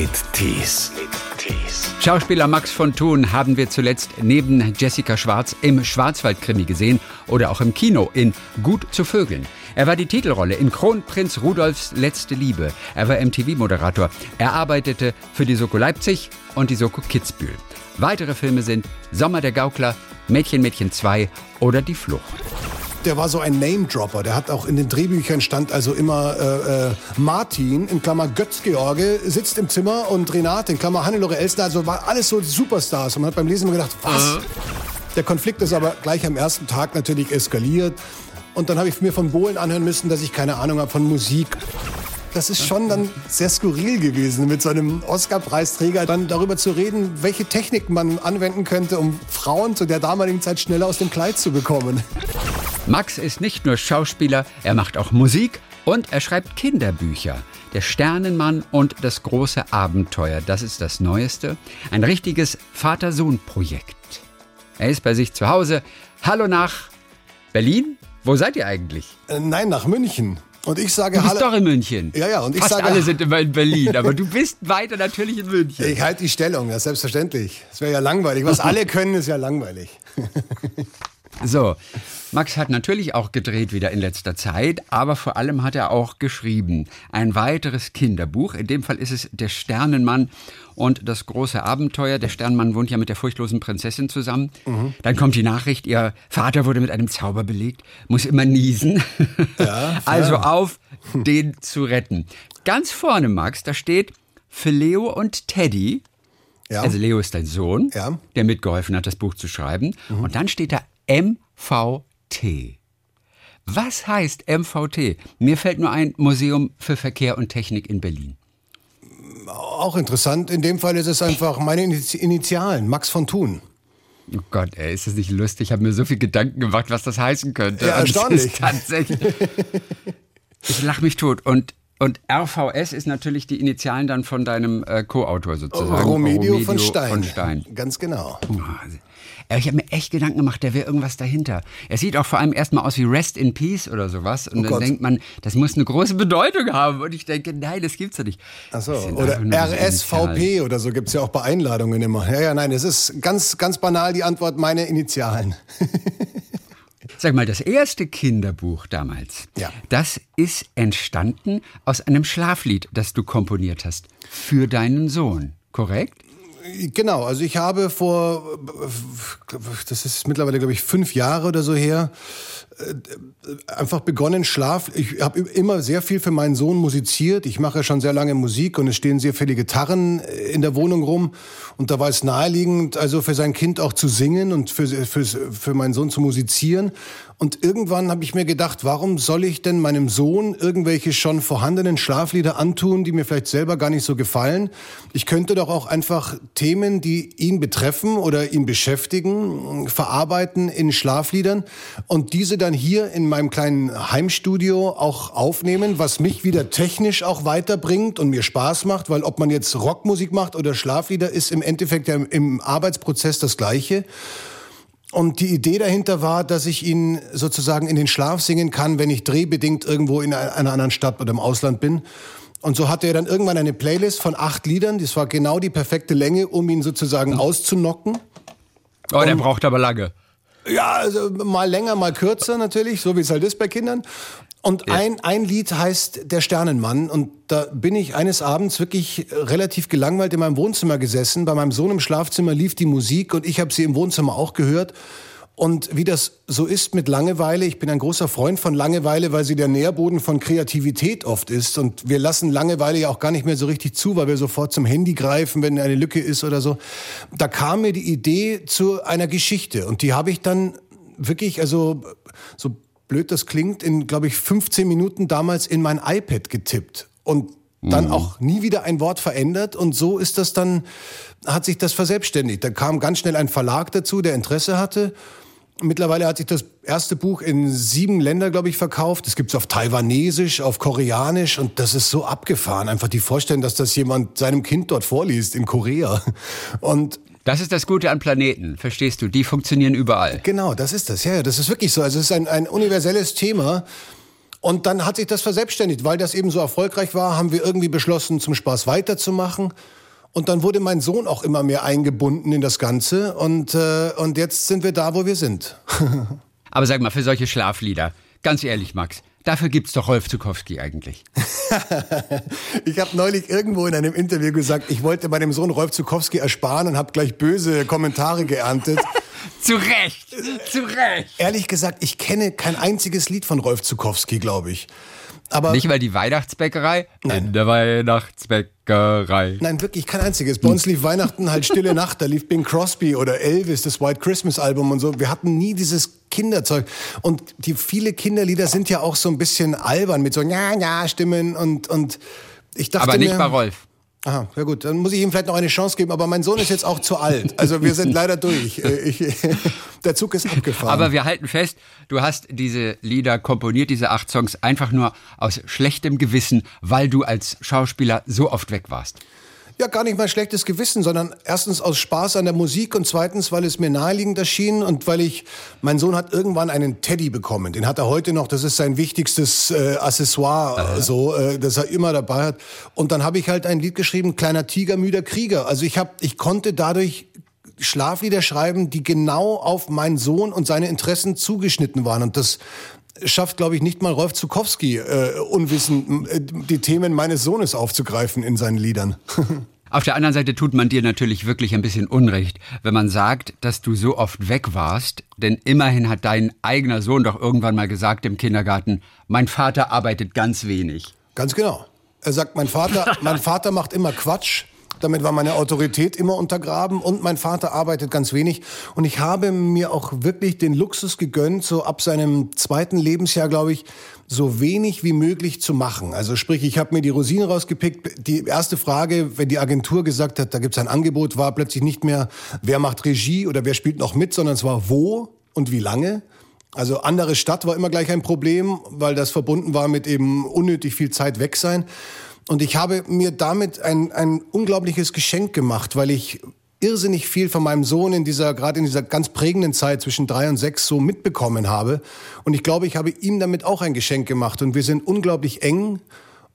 mit Tees. Schauspieler Max von Thun haben wir zuletzt neben Jessica Schwarz im Schwarzwaldkrimi gesehen oder auch im Kino in Gut zu Vögeln. Er war die Titelrolle in Kronprinz Rudolfs letzte Liebe. Er war MTV-Moderator. Er arbeitete für die Soko Leipzig und die Soko Kitzbühel. Weitere Filme sind Sommer der Gaukler, Mädchen Mädchen 2 oder Die Flucht der war so ein Name-Dropper. Der hat auch in den Drehbüchern stand also immer äh, äh, Martin, in Klammer Götz-George, sitzt im Zimmer und Renate, in Klammer Hannelore Elster. Also war alles so Superstars. Und man hat beim Lesen immer gedacht, was? Der Konflikt ist aber gleich am ersten Tag natürlich eskaliert. Und dann habe ich mir von Bohlen anhören müssen, dass ich keine Ahnung habe von Musik das ist schon dann sehr skurril gewesen, mit so einem Oscar-Preisträger dann darüber zu reden, welche Technik man anwenden könnte, um Frauen zu der damaligen Zeit schneller aus dem Kleid zu bekommen. Max ist nicht nur Schauspieler, er macht auch Musik und er schreibt Kinderbücher. Der Sternenmann und das große Abenteuer, das ist das Neueste. Ein richtiges Vater-Sohn-Projekt. Er ist bei sich zu Hause. Hallo nach Berlin? Wo seid ihr eigentlich? Äh, nein, nach München. Und ich sage Du bist doch in München. Ja, ja. Und ich Fast sage, alle sind immer in Berlin, aber du bist weiter natürlich in München. Ich halte die Stellung, ja, selbstverständlich. Das wäre ja langweilig. Was alle können, ist ja langweilig. So, Max hat natürlich auch gedreht wieder in letzter Zeit, aber vor allem hat er auch geschrieben. Ein weiteres Kinderbuch. In dem Fall ist es Der Sternenmann und das große Abenteuer. Der Sternenmann wohnt ja mit der furchtlosen Prinzessin zusammen. Mhm. Dann kommt die Nachricht, ihr Vater wurde mit einem Zauber belegt, muss immer niesen. Ja, also auf, den zu retten. Ganz vorne, Max, da steht für Leo und Teddy. Ja. Also Leo ist dein Sohn, ja. der mitgeholfen hat, das Buch zu schreiben. Mhm. Und dann steht da MVT. Was heißt MVT? Mir fällt nur ein Museum für Verkehr und Technik in Berlin. Auch interessant. In dem Fall ist es einfach meine Initialen, Max von Thun. Oh Gott, ey, ist das nicht lustig? Ich habe mir so viel Gedanken gemacht, was das heißen könnte. Ja, erstaunlich. tatsächlich. ich lache mich tot. Und, und RVS ist natürlich die Initialen dann von deinem äh, Co-Autor sozusagen. Romedio, Romedio von, Stein. von Stein. Ganz genau. Oh, ich habe mir echt Gedanken gemacht, da wäre irgendwas dahinter. Er sieht auch vor allem erstmal aus wie Rest in Peace oder sowas. Und oh dann Gott. denkt man, das muss eine große Bedeutung haben. Und ich denke, nein, das gibt's ja nicht. Ach so. Oder RSVP oder so gibt's ja auch bei Einladungen immer. Ja, ja, nein, es ist ganz, ganz banal die Antwort, meine Initialen. Sag mal, das erste Kinderbuch damals, ja. das ist entstanden aus einem Schlaflied, das du komponiert hast für deinen Sohn, korrekt? Genau, also ich habe vor, das ist mittlerweile, glaube ich, fünf Jahre oder so her, äh, einfach begonnen, Schlaf. Ich habe immer sehr viel für meinen Sohn musiziert. Ich mache schon sehr lange Musik und es stehen sehr viele Gitarren äh, in der Wohnung rum. Und da war es naheliegend, also für sein Kind auch zu singen und für, für, für meinen Sohn zu musizieren. Und irgendwann habe ich mir gedacht, warum soll ich denn meinem Sohn irgendwelche schon vorhandenen Schlaflieder antun, die mir vielleicht selber gar nicht so gefallen? Ich könnte doch auch einfach Themen, die ihn betreffen oder ihn beschäftigen, verarbeiten in Schlafliedern und diese dann hier in meinem kleinen Heimstudio auch aufnehmen, was mich wieder technisch auch weiterbringt und mir Spaß macht, weil ob man jetzt Rockmusik macht oder Schlaflieder, ist im Endeffekt ja im Arbeitsprozess das Gleiche. Und die Idee dahinter war, dass ich ihn sozusagen in den Schlaf singen kann, wenn ich drehbedingt irgendwo in einer anderen Stadt oder im Ausland bin. Und so hatte er dann irgendwann eine Playlist von acht Liedern. Das war genau die perfekte Länge, um ihn sozusagen auszunocken. Oh, der braucht aber lange. Ja, also mal länger, mal kürzer natürlich, so wie es halt ist bei Kindern. Und ja. ein, ein Lied heißt Der Sternenmann. Und da bin ich eines Abends wirklich relativ gelangweilt in meinem Wohnzimmer gesessen. Bei meinem Sohn im Schlafzimmer lief die Musik und ich habe sie im Wohnzimmer auch gehört. Und wie das so ist mit Langeweile, ich bin ein großer Freund von Langeweile, weil sie der Nährboden von Kreativität oft ist. Und wir lassen Langeweile ja auch gar nicht mehr so richtig zu, weil wir sofort zum Handy greifen, wenn eine Lücke ist oder so. Da kam mir die Idee zu einer Geschichte. Und die habe ich dann wirklich, also so blöd das klingt, in, glaube ich, 15 Minuten damals in mein iPad getippt und dann mhm. auch nie wieder ein Wort verändert. Und so ist das dann, hat sich das verselbstständigt. Da kam ganz schnell ein Verlag dazu, der Interesse hatte. Mittlerweile hat sich das erste Buch in sieben Länder, glaube ich, verkauft. Es gibt es auf Taiwanesisch, auf Koreanisch und das ist so abgefahren. Einfach die Vorstellung, dass das jemand seinem Kind dort vorliest in Korea. Und das ist das Gute an Planeten, verstehst du? Die funktionieren überall. Genau, das ist das. Ja, das ist wirklich so. Also es ist ein, ein universelles Thema. Und dann hat sich das verselbstständigt, weil das eben so erfolgreich war, haben wir irgendwie beschlossen, zum Spaß weiterzumachen. Und dann wurde mein Sohn auch immer mehr eingebunden in das Ganze. Und, äh, und jetzt sind wir da, wo wir sind. Aber sag mal, für solche Schlaflieder, ganz ehrlich, Max, Dafür gibt's doch Rolf Zukowski eigentlich. ich habe neulich irgendwo in einem Interview gesagt, ich wollte meinem Sohn Rolf Zukowski ersparen und habe gleich böse Kommentare geerntet. zu Recht, zu Recht. Ehrlich gesagt, ich kenne kein einziges Lied von Rolf Zukowski, glaube ich. Aber Nicht, weil die Weihnachtsbäckerei? Nein. In der Weihnachtsbäckerei. Nein, wirklich kein einziges. Bei uns lief Weihnachten halt Stille Nacht. Da lief Bing Crosby oder Elvis, das White Christmas Album und so. Wir hatten nie dieses Kinderzeug. Und die viele Kinderlieder sind ja auch so ein bisschen albern mit so Ja-Ja-Stimmen und, und ich dachte Aber nicht mir, bei Rolf. Aha, ja gut, dann muss ich ihm vielleicht noch eine Chance geben, aber mein Sohn ist jetzt auch zu alt. Also wir sind leider durch. Äh, ich, der Zug ist abgefahren. Aber wir halten fest, du hast diese Lieder komponiert, diese acht Songs, einfach nur aus schlechtem Gewissen, weil du als Schauspieler so oft weg warst. Ja, gar nicht mal schlechtes Gewissen, sondern erstens aus Spaß an der Musik und zweitens, weil es mir naheliegend erschien und weil ich, mein Sohn hat irgendwann einen Teddy bekommen. Den hat er heute noch, das ist sein wichtigstes äh, Accessoire, Aha. so, äh, das er immer dabei hat. Und dann habe ich halt ein Lied geschrieben, Kleiner Tiger, müder Krieger. Also ich habe, ich konnte dadurch Schlaflieder schreiben, die genau auf meinen Sohn und seine Interessen zugeschnitten waren. Und das schafft, glaube ich, nicht mal Rolf Zukowski, äh, unwissend äh, die Themen meines Sohnes aufzugreifen in seinen Liedern. Auf der anderen Seite tut man dir natürlich wirklich ein bisschen Unrecht, wenn man sagt, dass du so oft weg warst, denn immerhin hat dein eigener Sohn doch irgendwann mal gesagt im Kindergarten, mein Vater arbeitet ganz wenig. Ganz genau. Er sagt, mein Vater, mein Vater macht immer Quatsch. Damit war meine Autorität immer untergraben und mein Vater arbeitet ganz wenig. Und ich habe mir auch wirklich den Luxus gegönnt, so ab seinem zweiten Lebensjahr, glaube ich, so wenig wie möglich zu machen. Also sprich, ich habe mir die Rosinen rausgepickt. Die erste Frage, wenn die Agentur gesagt hat, da gibt's ein Angebot, war plötzlich nicht mehr, wer macht Regie oder wer spielt noch mit, sondern es war wo und wie lange. Also andere Stadt war immer gleich ein Problem, weil das verbunden war mit eben unnötig viel Zeit weg sein. Und ich habe mir damit ein, ein unglaubliches Geschenk gemacht, weil ich irrsinnig viel von meinem Sohn in dieser, gerade in dieser ganz prägenden Zeit zwischen drei und sechs so mitbekommen habe. Und ich glaube, ich habe ihm damit auch ein Geschenk gemacht. Und wir sind unglaublich eng.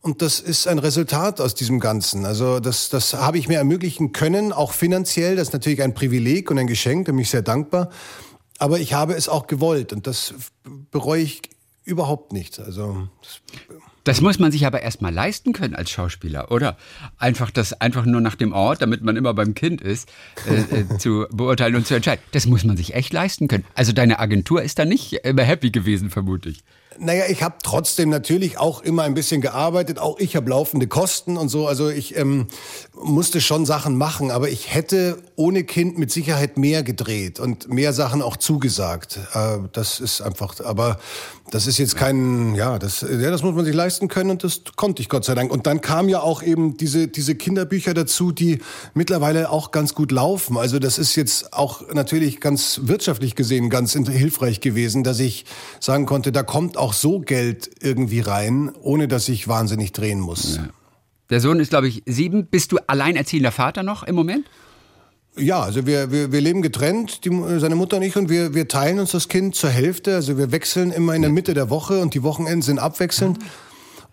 Und das ist ein Resultat aus diesem Ganzen. Also das, das habe ich mir ermöglichen können, auch finanziell. Das ist natürlich ein Privileg und ein Geschenk, da bin ich sehr dankbar. Aber ich habe es auch gewollt und das bereue ich überhaupt nicht. Also das muss man sich aber erstmal leisten können als Schauspieler, oder? Einfach das einfach nur nach dem Ort, damit man immer beim Kind ist, äh, äh, zu beurteilen und zu entscheiden. Das muss man sich echt leisten können. Also deine Agentur ist da nicht immer happy gewesen, vermute ich. Naja, ich habe trotzdem natürlich auch immer ein bisschen gearbeitet. Auch ich habe laufende Kosten und so. Also ich ähm, musste schon Sachen machen, aber ich hätte ohne Kind mit Sicherheit mehr gedreht und mehr Sachen auch zugesagt. Äh, das ist einfach, aber das ist jetzt kein, ja, das, ja, das muss man sich leisten können und das konnte ich Gott sei Dank. Und dann kam ja auch eben diese, diese Kinderbücher dazu, die mittlerweile auch ganz gut laufen. Also das ist jetzt auch natürlich ganz wirtschaftlich gesehen ganz hilfreich gewesen, dass ich sagen konnte, da kommt auch so Geld irgendwie rein, ohne dass ich wahnsinnig drehen muss. Ja. Der Sohn ist, glaube ich, sieben. Bist du alleinerziehender Vater noch im Moment? Ja, also wir, wir, wir leben getrennt, die, seine Mutter und ich, und wir, wir teilen uns das Kind zur Hälfte. Also wir wechseln immer in der Mitte der Woche und die Wochenenden sind abwechselnd.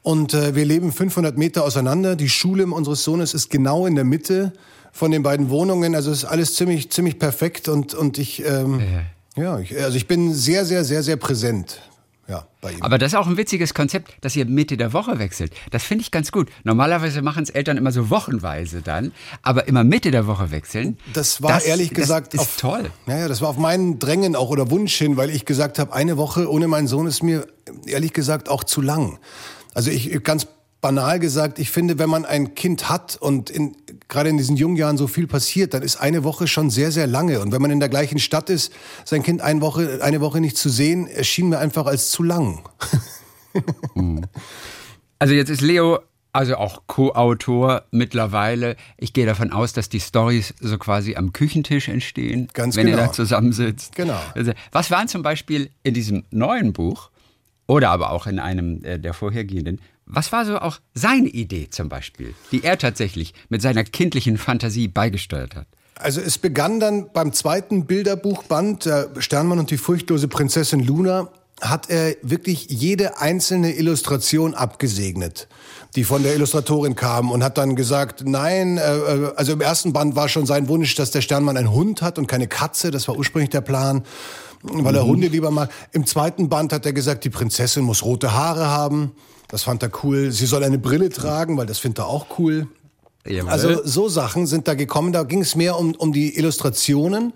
Und äh, wir leben 500 Meter auseinander. Die Schule unseres Sohnes ist genau in der Mitte von den beiden Wohnungen. Also es ist alles ziemlich, ziemlich perfekt und, und ich, ähm, ja ich, also ich bin sehr, sehr, sehr, sehr präsent ja, bei ihm. Aber das ist auch ein witziges Konzept, dass ihr Mitte der Woche wechselt. Das finde ich ganz gut. Normalerweise machen es Eltern immer so wochenweise dann, aber immer Mitte der Woche wechseln. Das war das, ehrlich gesagt das ist auf, toll. Naja, das war auf meinen Drängen auch oder Wunsch hin, weil ich gesagt habe, eine Woche ohne meinen Sohn ist mir ehrlich gesagt auch zu lang. Also ich ganz banal gesagt, ich finde, wenn man ein Kind hat und in, gerade in diesen jungen Jahren so viel passiert, dann ist eine Woche schon sehr, sehr lange. Und wenn man in der gleichen Stadt ist, sein Kind eine Woche, eine Woche nicht zu sehen, erschien mir einfach als zu lang. Also jetzt ist Leo also auch Co-Autor mittlerweile. Ich gehe davon aus, dass die Stories so quasi am Küchentisch entstehen, Ganz wenn genau. ihr da zusammensitzt. Genau. Also, was waren zum Beispiel in diesem neuen Buch oder aber auch in einem äh, der vorhergehenden was war so auch seine Idee zum Beispiel, die er tatsächlich mit seiner kindlichen Fantasie beigesteuert hat? Also es begann dann beim zweiten Bilderbuchband, der Sternmann und die furchtlose Prinzessin Luna, hat er wirklich jede einzelne Illustration abgesegnet, die von der Illustratorin kam und hat dann gesagt, nein, äh, äh, also im ersten Band war schon sein Wunsch, dass der Sternmann einen Hund hat und keine Katze, das war ursprünglich der Plan, weil er mhm. Hunde lieber mag. Im zweiten Band hat er gesagt, die Prinzessin muss rote Haare haben, das fand er cool. Sie soll eine Brille tragen, weil das findet er auch cool. Jawohl. Also so Sachen sind da gekommen, da ging es mehr um, um die Illustrationen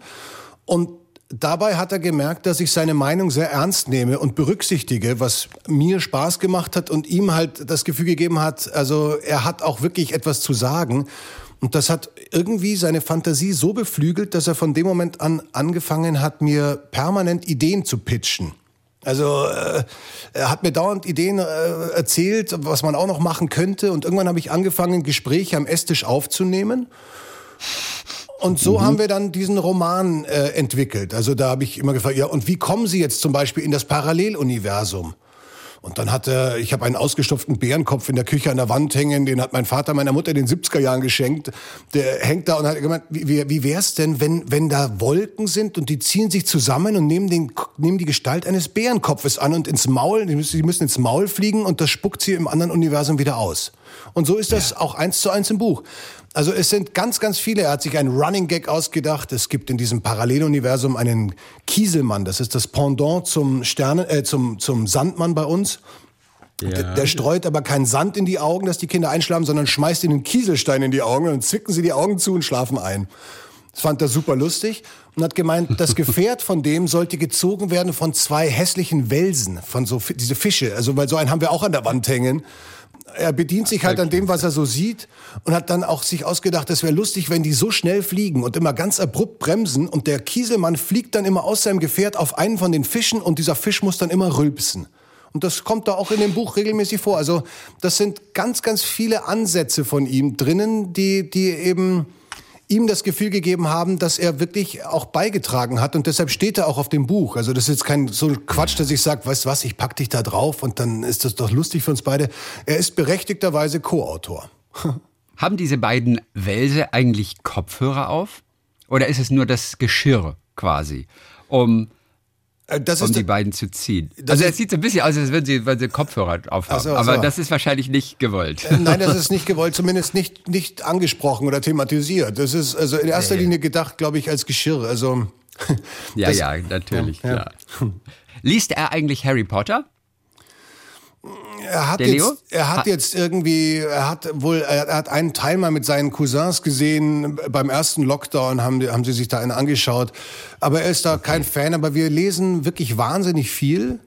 und dabei hat er gemerkt, dass ich seine Meinung sehr ernst nehme und berücksichtige, was mir Spaß gemacht hat und ihm halt das Gefühl gegeben hat, also er hat auch wirklich etwas zu sagen. Und das hat irgendwie seine Fantasie so beflügelt, dass er von dem Moment an angefangen hat, mir permanent Ideen zu pitchen. Also äh, er hat mir dauernd Ideen äh, erzählt, was man auch noch machen könnte. Und irgendwann habe ich angefangen, Gespräche am Esstisch aufzunehmen. Und so mhm. haben wir dann diesen Roman äh, entwickelt. Also da habe ich immer gefragt, ja, und wie kommen Sie jetzt zum Beispiel in das Paralleluniversum? Und dann hat er, ich habe einen ausgestopften Bärenkopf in der Küche an der Wand hängen, den hat mein Vater meiner Mutter in den 70er Jahren geschenkt. Der hängt da und hat gemeint, wie, wie wär's denn, wenn, wenn da Wolken sind und die ziehen sich zusammen und nehmen, den, nehmen die Gestalt eines Bärenkopfes an und ins Maul, die müssen, die müssen ins Maul fliegen und das spuckt sie im anderen Universum wieder aus. Und so ist das ja. auch eins zu eins im Buch. Also es sind ganz, ganz viele. Er hat sich einen Running Gag ausgedacht. Es gibt in diesem Paralleluniversum einen Kieselmann. Das ist das Pendant zum Sternen, äh, zum, zum Sandmann bei uns. Ja. Der, der, streut aber keinen Sand in die Augen, dass die Kinder einschlafen, sondern schmeißt ihnen Kieselstein in die Augen und dann zwicken sie die Augen zu und schlafen ein. Das fand er super lustig und hat gemeint, das Gefährt von dem sollte gezogen werden von zwei hässlichen Welsen, von so diese Fische. Also weil so einen haben wir auch an der Wand hängen er bedient sich halt an dem, was er so sieht und hat dann auch sich ausgedacht, das wäre lustig, wenn die so schnell fliegen und immer ganz abrupt bremsen und der Kieselmann fliegt dann immer aus seinem Gefährt auf einen von den Fischen und dieser Fisch muss dann immer rülpsen. Und das kommt da auch in dem Buch regelmäßig vor. Also das sind ganz, ganz viele Ansätze von ihm drinnen, die, die eben ihm das Gefühl gegeben haben, dass er wirklich auch beigetragen hat und deshalb steht er auch auf dem Buch. Also das ist jetzt kein so Quatsch, dass ich sage, weißt was, ich pack dich da drauf und dann ist das doch lustig für uns beide. Er ist berechtigterweise Co-Autor. Haben diese beiden Wälse eigentlich Kopfhörer auf? Oder ist es nur das Geschirr quasi? Um das um die beiden zu ziehen. Also es sieht so ein bisschen aus, als würden sie, weil sie Kopfhörer aufhaben. So, aber so. das ist wahrscheinlich nicht gewollt. Äh, nein, das ist nicht gewollt, zumindest nicht, nicht angesprochen oder thematisiert. Das ist also in erster nee. Linie gedacht, glaube ich, als Geschirr. Also ja, das, ja, natürlich, ja, klar. Ja. Liest er eigentlich Harry Potter? Er hat, jetzt, er hat jetzt irgendwie, er hat wohl, er hat einen Teil mal mit seinen Cousins gesehen. Beim ersten Lockdown haben, haben sie sich da einen angeschaut. Aber er ist da kein Fan. Aber wir lesen wirklich wahnsinnig viel.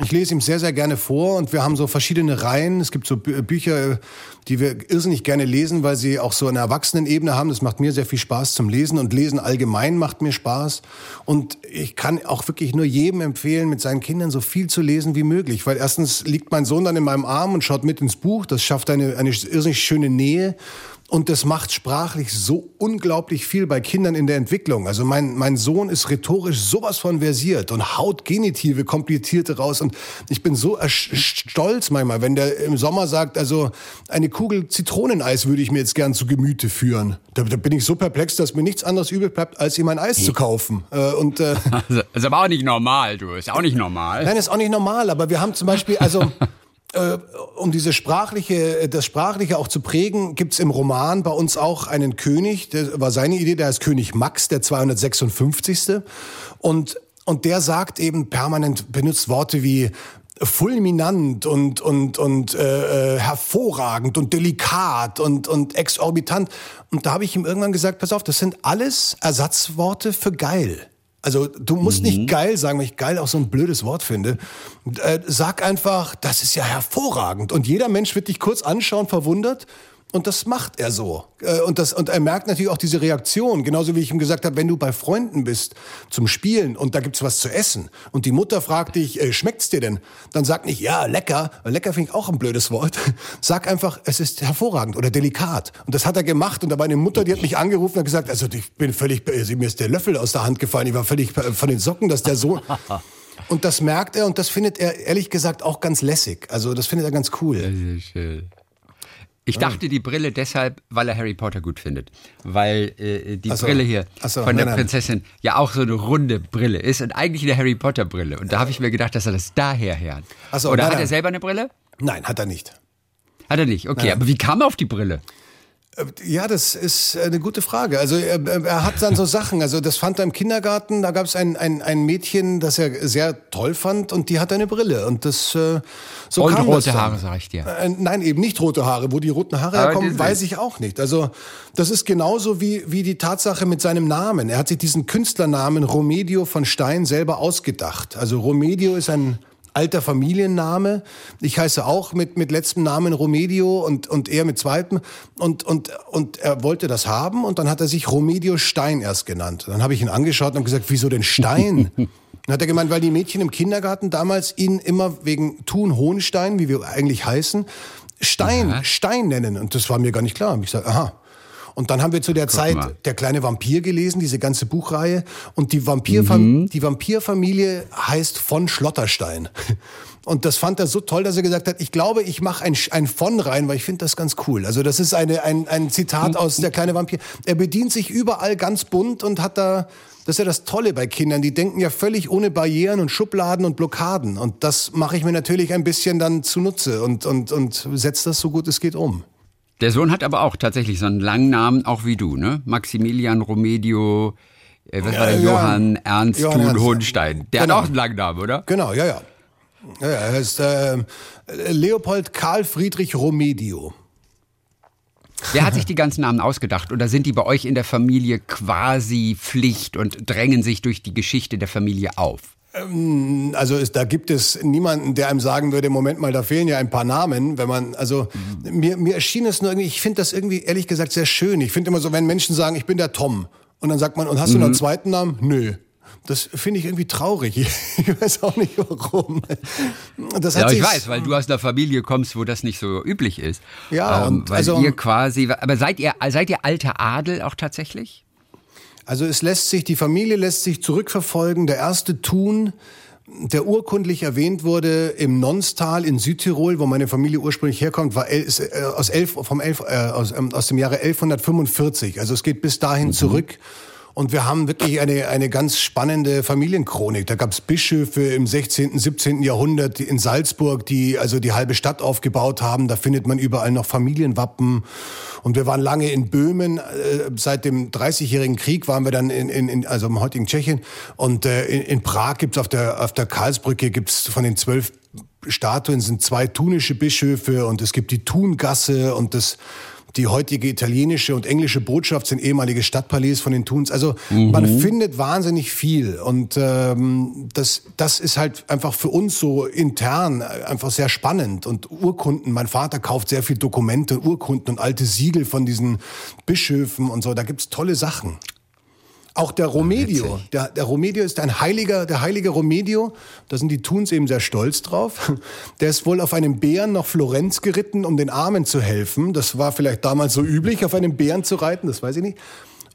Ich lese ihm sehr, sehr gerne vor und wir haben so verschiedene Reihen. Es gibt so Bücher, die wir irrsinnig gerne lesen, weil sie auch so eine Erwachsenenebene haben. Das macht mir sehr viel Spaß zum Lesen und Lesen allgemein macht mir Spaß. Und ich kann auch wirklich nur jedem empfehlen, mit seinen Kindern so viel zu lesen wie möglich, weil erstens liegt mein Sohn dann in meinem Arm und schaut mit ins Buch. Das schafft eine, eine irrsinnig schöne Nähe. Und das macht sprachlich so unglaublich viel bei Kindern in der Entwicklung. Also mein, mein Sohn ist rhetorisch sowas von versiert und haut Genitive komplizierte raus. Und ich bin so stolz manchmal, wenn der im Sommer sagt, also eine Kugel Zitroneneis würde ich mir jetzt gern zu Gemüte führen. Da, da bin ich so perplex, dass mir nichts anderes übrig bleibt, als ihm ein Eis zu kaufen. Äh, und, äh, also, ist aber auch nicht normal, du. Ist auch nicht normal. Nein, ist auch nicht normal. Aber wir haben zum Beispiel, also äh, um diese sprachliche, das Sprachliche auch zu prägen, gibt's im Roman bei uns auch einen König, der war seine Idee, der heißt König Max, der 256. Und, und der sagt eben permanent, benutzt Worte wie fulminant und und und äh, äh, hervorragend und delikat und und exorbitant und da habe ich ihm irgendwann gesagt pass auf das sind alles Ersatzworte für geil also du musst mhm. nicht geil sagen, weil ich geil auch so ein blödes Wort finde. Äh, sag einfach, das ist ja hervorragend. Und jeder Mensch wird dich kurz anschauen, verwundert. Und das macht er so. Äh, und, das, und er merkt natürlich auch diese Reaktion. Genauso wie ich ihm gesagt habe, wenn du bei Freunden bist zum Spielen und da gibt's was zu essen und die Mutter fragt dich, äh, schmeckt's dir denn? Dann sag nicht, ja, lecker. Lecker finde ich auch ein blödes Wort. Sag einfach, es ist hervorragend oder delikat. Und das hat er gemacht. Und da meine Mutter, die hat mich angerufen und gesagt, also ich bin völlig, mir ist der Löffel aus der Hand gefallen. Ich war völlig äh, von den Socken, dass der so... Und das merkt er und das findet er ehrlich gesagt auch ganz lässig. Also das findet er ganz cool. Sehr, sehr schön. Ich dachte die Brille deshalb, weil er Harry Potter gut findet. Weil äh, die so. Brille hier so, von der nein, nein. Prinzessin ja auch so eine runde Brille ist und eigentlich eine Harry Potter Brille. Und da habe ich mir gedacht, dass er das daher her hat. So, Oder nein, hat er nein. selber eine Brille? Nein, hat er nicht. Hat er nicht. Okay, aber wie kam er auf die Brille? Ja, das ist eine gute Frage. Also er, er hat dann so Sachen, also das fand er im Kindergarten, da gab es ein, ein, ein Mädchen, das er sehr toll fand und die hat eine Brille und das äh, so und kam rote das. Haare, sag ich dir. Äh, Nein, eben nicht rote Haare. Wo die roten Haare Aber herkommen, weiß ich auch nicht. Also das ist genauso wie, wie die Tatsache mit seinem Namen. Er hat sich diesen Künstlernamen Romedio von Stein selber ausgedacht. Also Romedio ist ein alter Familienname. Ich heiße auch mit, mit letztem Namen Romedio und, und er mit zweitem. Und, und, und er wollte das haben und dann hat er sich Romedio Stein erst genannt. Dann habe ich ihn angeschaut und gesagt, wieso denn Stein? Dann hat er gemeint, weil die Mädchen im Kindergarten damals ihn immer wegen Thun Hohenstein, wie wir eigentlich heißen, Stein, Stein nennen. Und das war mir gar nicht klar. Und ich sage, aha. Und dann haben wir zu der Zeit mal. Der kleine Vampir gelesen, diese ganze Buchreihe. Und die, Vampirfam die Vampirfamilie heißt von Schlotterstein. Und das fand er so toll, dass er gesagt hat, ich glaube, ich mache ein, ein von rein, weil ich finde das ganz cool. Also das ist eine, ein, ein Zitat aus Der kleine Vampir. Er bedient sich überall ganz bunt und hat da, das ist ja das Tolle bei Kindern, die denken ja völlig ohne Barrieren und Schubladen und Blockaden. Und das mache ich mir natürlich ein bisschen dann zunutze und, und, und setze das so gut es geht um. Der Sohn hat aber auch tatsächlich so einen langen Namen, auch wie du, ne? Maximilian Romedio, äh, was war der? ja. Johann Ernst Johann. Hohenstein. Der Genau. hat auch einen langen Namen, oder? Genau, ja, ja. ja, ja er heißt äh, Leopold Karl Friedrich Romedio. Wer hat sich die ganzen Namen ausgedacht? Oder sind die bei euch in der Familie quasi Pflicht und drängen sich durch die Geschichte der Familie auf? Also es, da gibt es niemanden, der einem sagen würde, Moment mal, da fehlen ja ein paar Namen. Wenn man, also mir, mir erschien es nur irgendwie, ich finde das irgendwie ehrlich gesagt sehr schön. Ich finde immer so, wenn Menschen sagen, ich bin der Tom, und dann sagt man, und hast du noch einen zweiten Namen? Nö. Das finde ich irgendwie traurig. Ich weiß auch nicht warum. Das Ja, ich weiß, weil du aus einer Familie kommst, wo das nicht so üblich ist. Ja, ähm, und weil also- ihr quasi, aber seid ihr, seid ihr alter Adel auch tatsächlich? Also es lässt sich, die Familie lässt sich zurückverfolgen. Der erste Thun, der urkundlich erwähnt wurde im Nonstal in Südtirol, wo meine Familie ursprünglich herkommt, war el, äh, aus, elf, vom elf, äh, aus, ähm, aus dem Jahre 1145. Also es geht bis dahin zurück. Und wir haben wirklich eine, eine ganz spannende Familienchronik. Da gab es Bischöfe im 16., 17. Jahrhundert in Salzburg, die also die halbe Stadt aufgebaut haben. Da findet man überall noch Familienwappen. Und wir waren lange in Böhmen. Äh, seit dem 30-jährigen Krieg waren wir dann in, in, in also im heutigen Tschechien. Und äh, in, in Prag gibt's auf der, auf der Karlsbrücke gibt's von den zwölf Statuen sind zwei tunische Bischöfe und es gibt die Thungasse und das die heutige italienische und englische Botschaft sind ehemalige Stadtpalais von den Thuns. Also man findet wahnsinnig viel und ähm, das, das ist halt einfach für uns so intern einfach sehr spannend und Urkunden. Mein Vater kauft sehr viel Dokumente, Urkunden und alte Siegel von diesen Bischöfen und so. Da gibt's tolle Sachen. Auch der Romedio, der, der Romedio ist ein heiliger, der heilige Romedio, da sind die Thuns eben sehr stolz drauf. Der ist wohl auf einem Bären nach Florenz geritten, um den Armen zu helfen. Das war vielleicht damals so üblich, auf einem Bären zu reiten, das weiß ich nicht.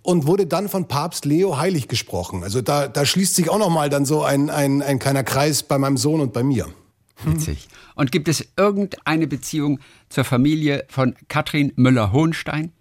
Und wurde dann von Papst Leo heilig gesprochen. Also da, da schließt sich auch nochmal dann so ein, ein, ein kleiner Kreis bei meinem Sohn und bei mir. Witzig. Und gibt es irgendeine Beziehung zur Familie von Katrin Müller-Hohenstein?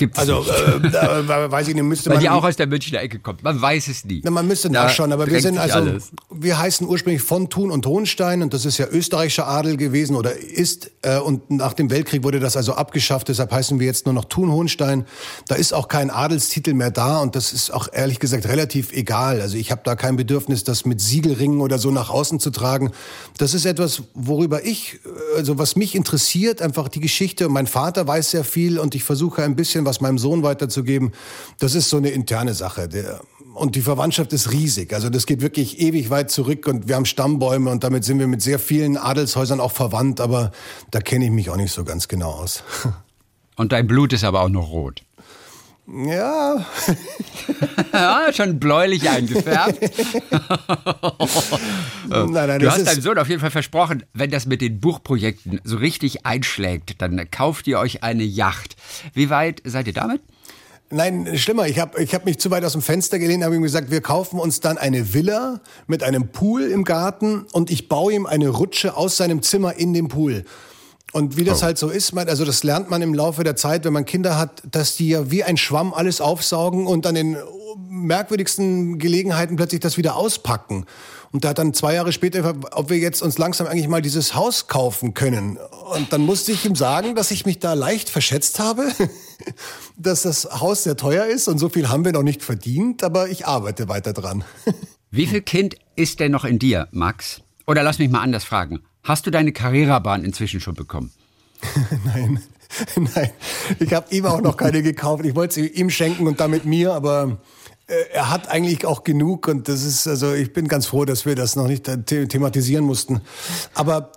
Gibt's Also, nicht. äh, da weiß ich nicht, müsste Weil man... die auch aus der Münchner Ecke kommt. Man weiß es nie. Na, man müsste nachschauen, aber wir sind also, alles. wir heißen ursprünglich von Thun und Hohenstein und das ist ja österreichischer Adel gewesen oder ist äh, und nach dem Weltkrieg wurde das also abgeschafft, deshalb heißen wir jetzt nur noch Thun Hohenstein. Da ist auch kein Adelstitel mehr da und das ist auch ehrlich gesagt relativ egal. Also ich habe da kein Bedürfnis, das mit Siegelringen oder so nach außen zu tragen. Das ist etwas, worüber ich, äh, also was mich interessiert, einfach die Geschichte. Mein Vater weiß sehr viel und ich versuche ein bisschen was meinem Sohn weiterzugeben. Das ist so eine interne Sache. Der, und die Verwandtschaft ist riesig. Also das geht wirklich ewig weit zurück und wir haben Stammbäume und damit sind wir mit sehr vielen Adelshäusern auch verwandt, aber da kenne ich mich auch nicht so ganz genau aus. Und dein Blut ist aber auch noch rot. Ja, Ja, schon bläulich eingefärbt. nein, nein, Du hast deinem Sohn auf jeden Fall versprochen, wenn das mit den Buchprojekten so richtig einschlägt, dann kauft ihr euch eine Yacht. Wie weit seid ihr damit? Nein, schlimmer. Ich habe ich hab mich zu weit aus dem Fenster gelehnt, habe ihm gesagt, wir kaufen uns dann eine Villa mit einem Pool im Garten und ich baue ihm eine Rutsche aus seinem Zimmer in den Pool. Und wie das oh. halt so ist, man, also das lernt man im Laufe der Zeit, wenn man Kinder hat, dass die ja wie ein Schwamm alles aufsaugen und an den merkwürdigsten Gelegenheiten plötzlich das wieder auspacken. Und da hat dann zwei Jahre später, ob wir jetzt uns langsam eigentlich mal dieses Haus kaufen können. Und dann musste ich ihm sagen, dass ich mich da leicht verschätzt habe, dass das Haus sehr teuer ist und so viel haben wir noch nicht verdient, aber ich arbeite weiter dran. Wie viel Kind ist denn noch in dir, Max? Oder lass mich mal anders fragen. Hast du deine Karrierebahn inzwischen schon bekommen? Nein. Nein, ich habe ihm auch noch keine gekauft. Ich wollte sie ihm schenken und damit mir, aber äh, er hat eigentlich auch genug und das ist, also ich bin ganz froh, dass wir das noch nicht thematisieren mussten. Aber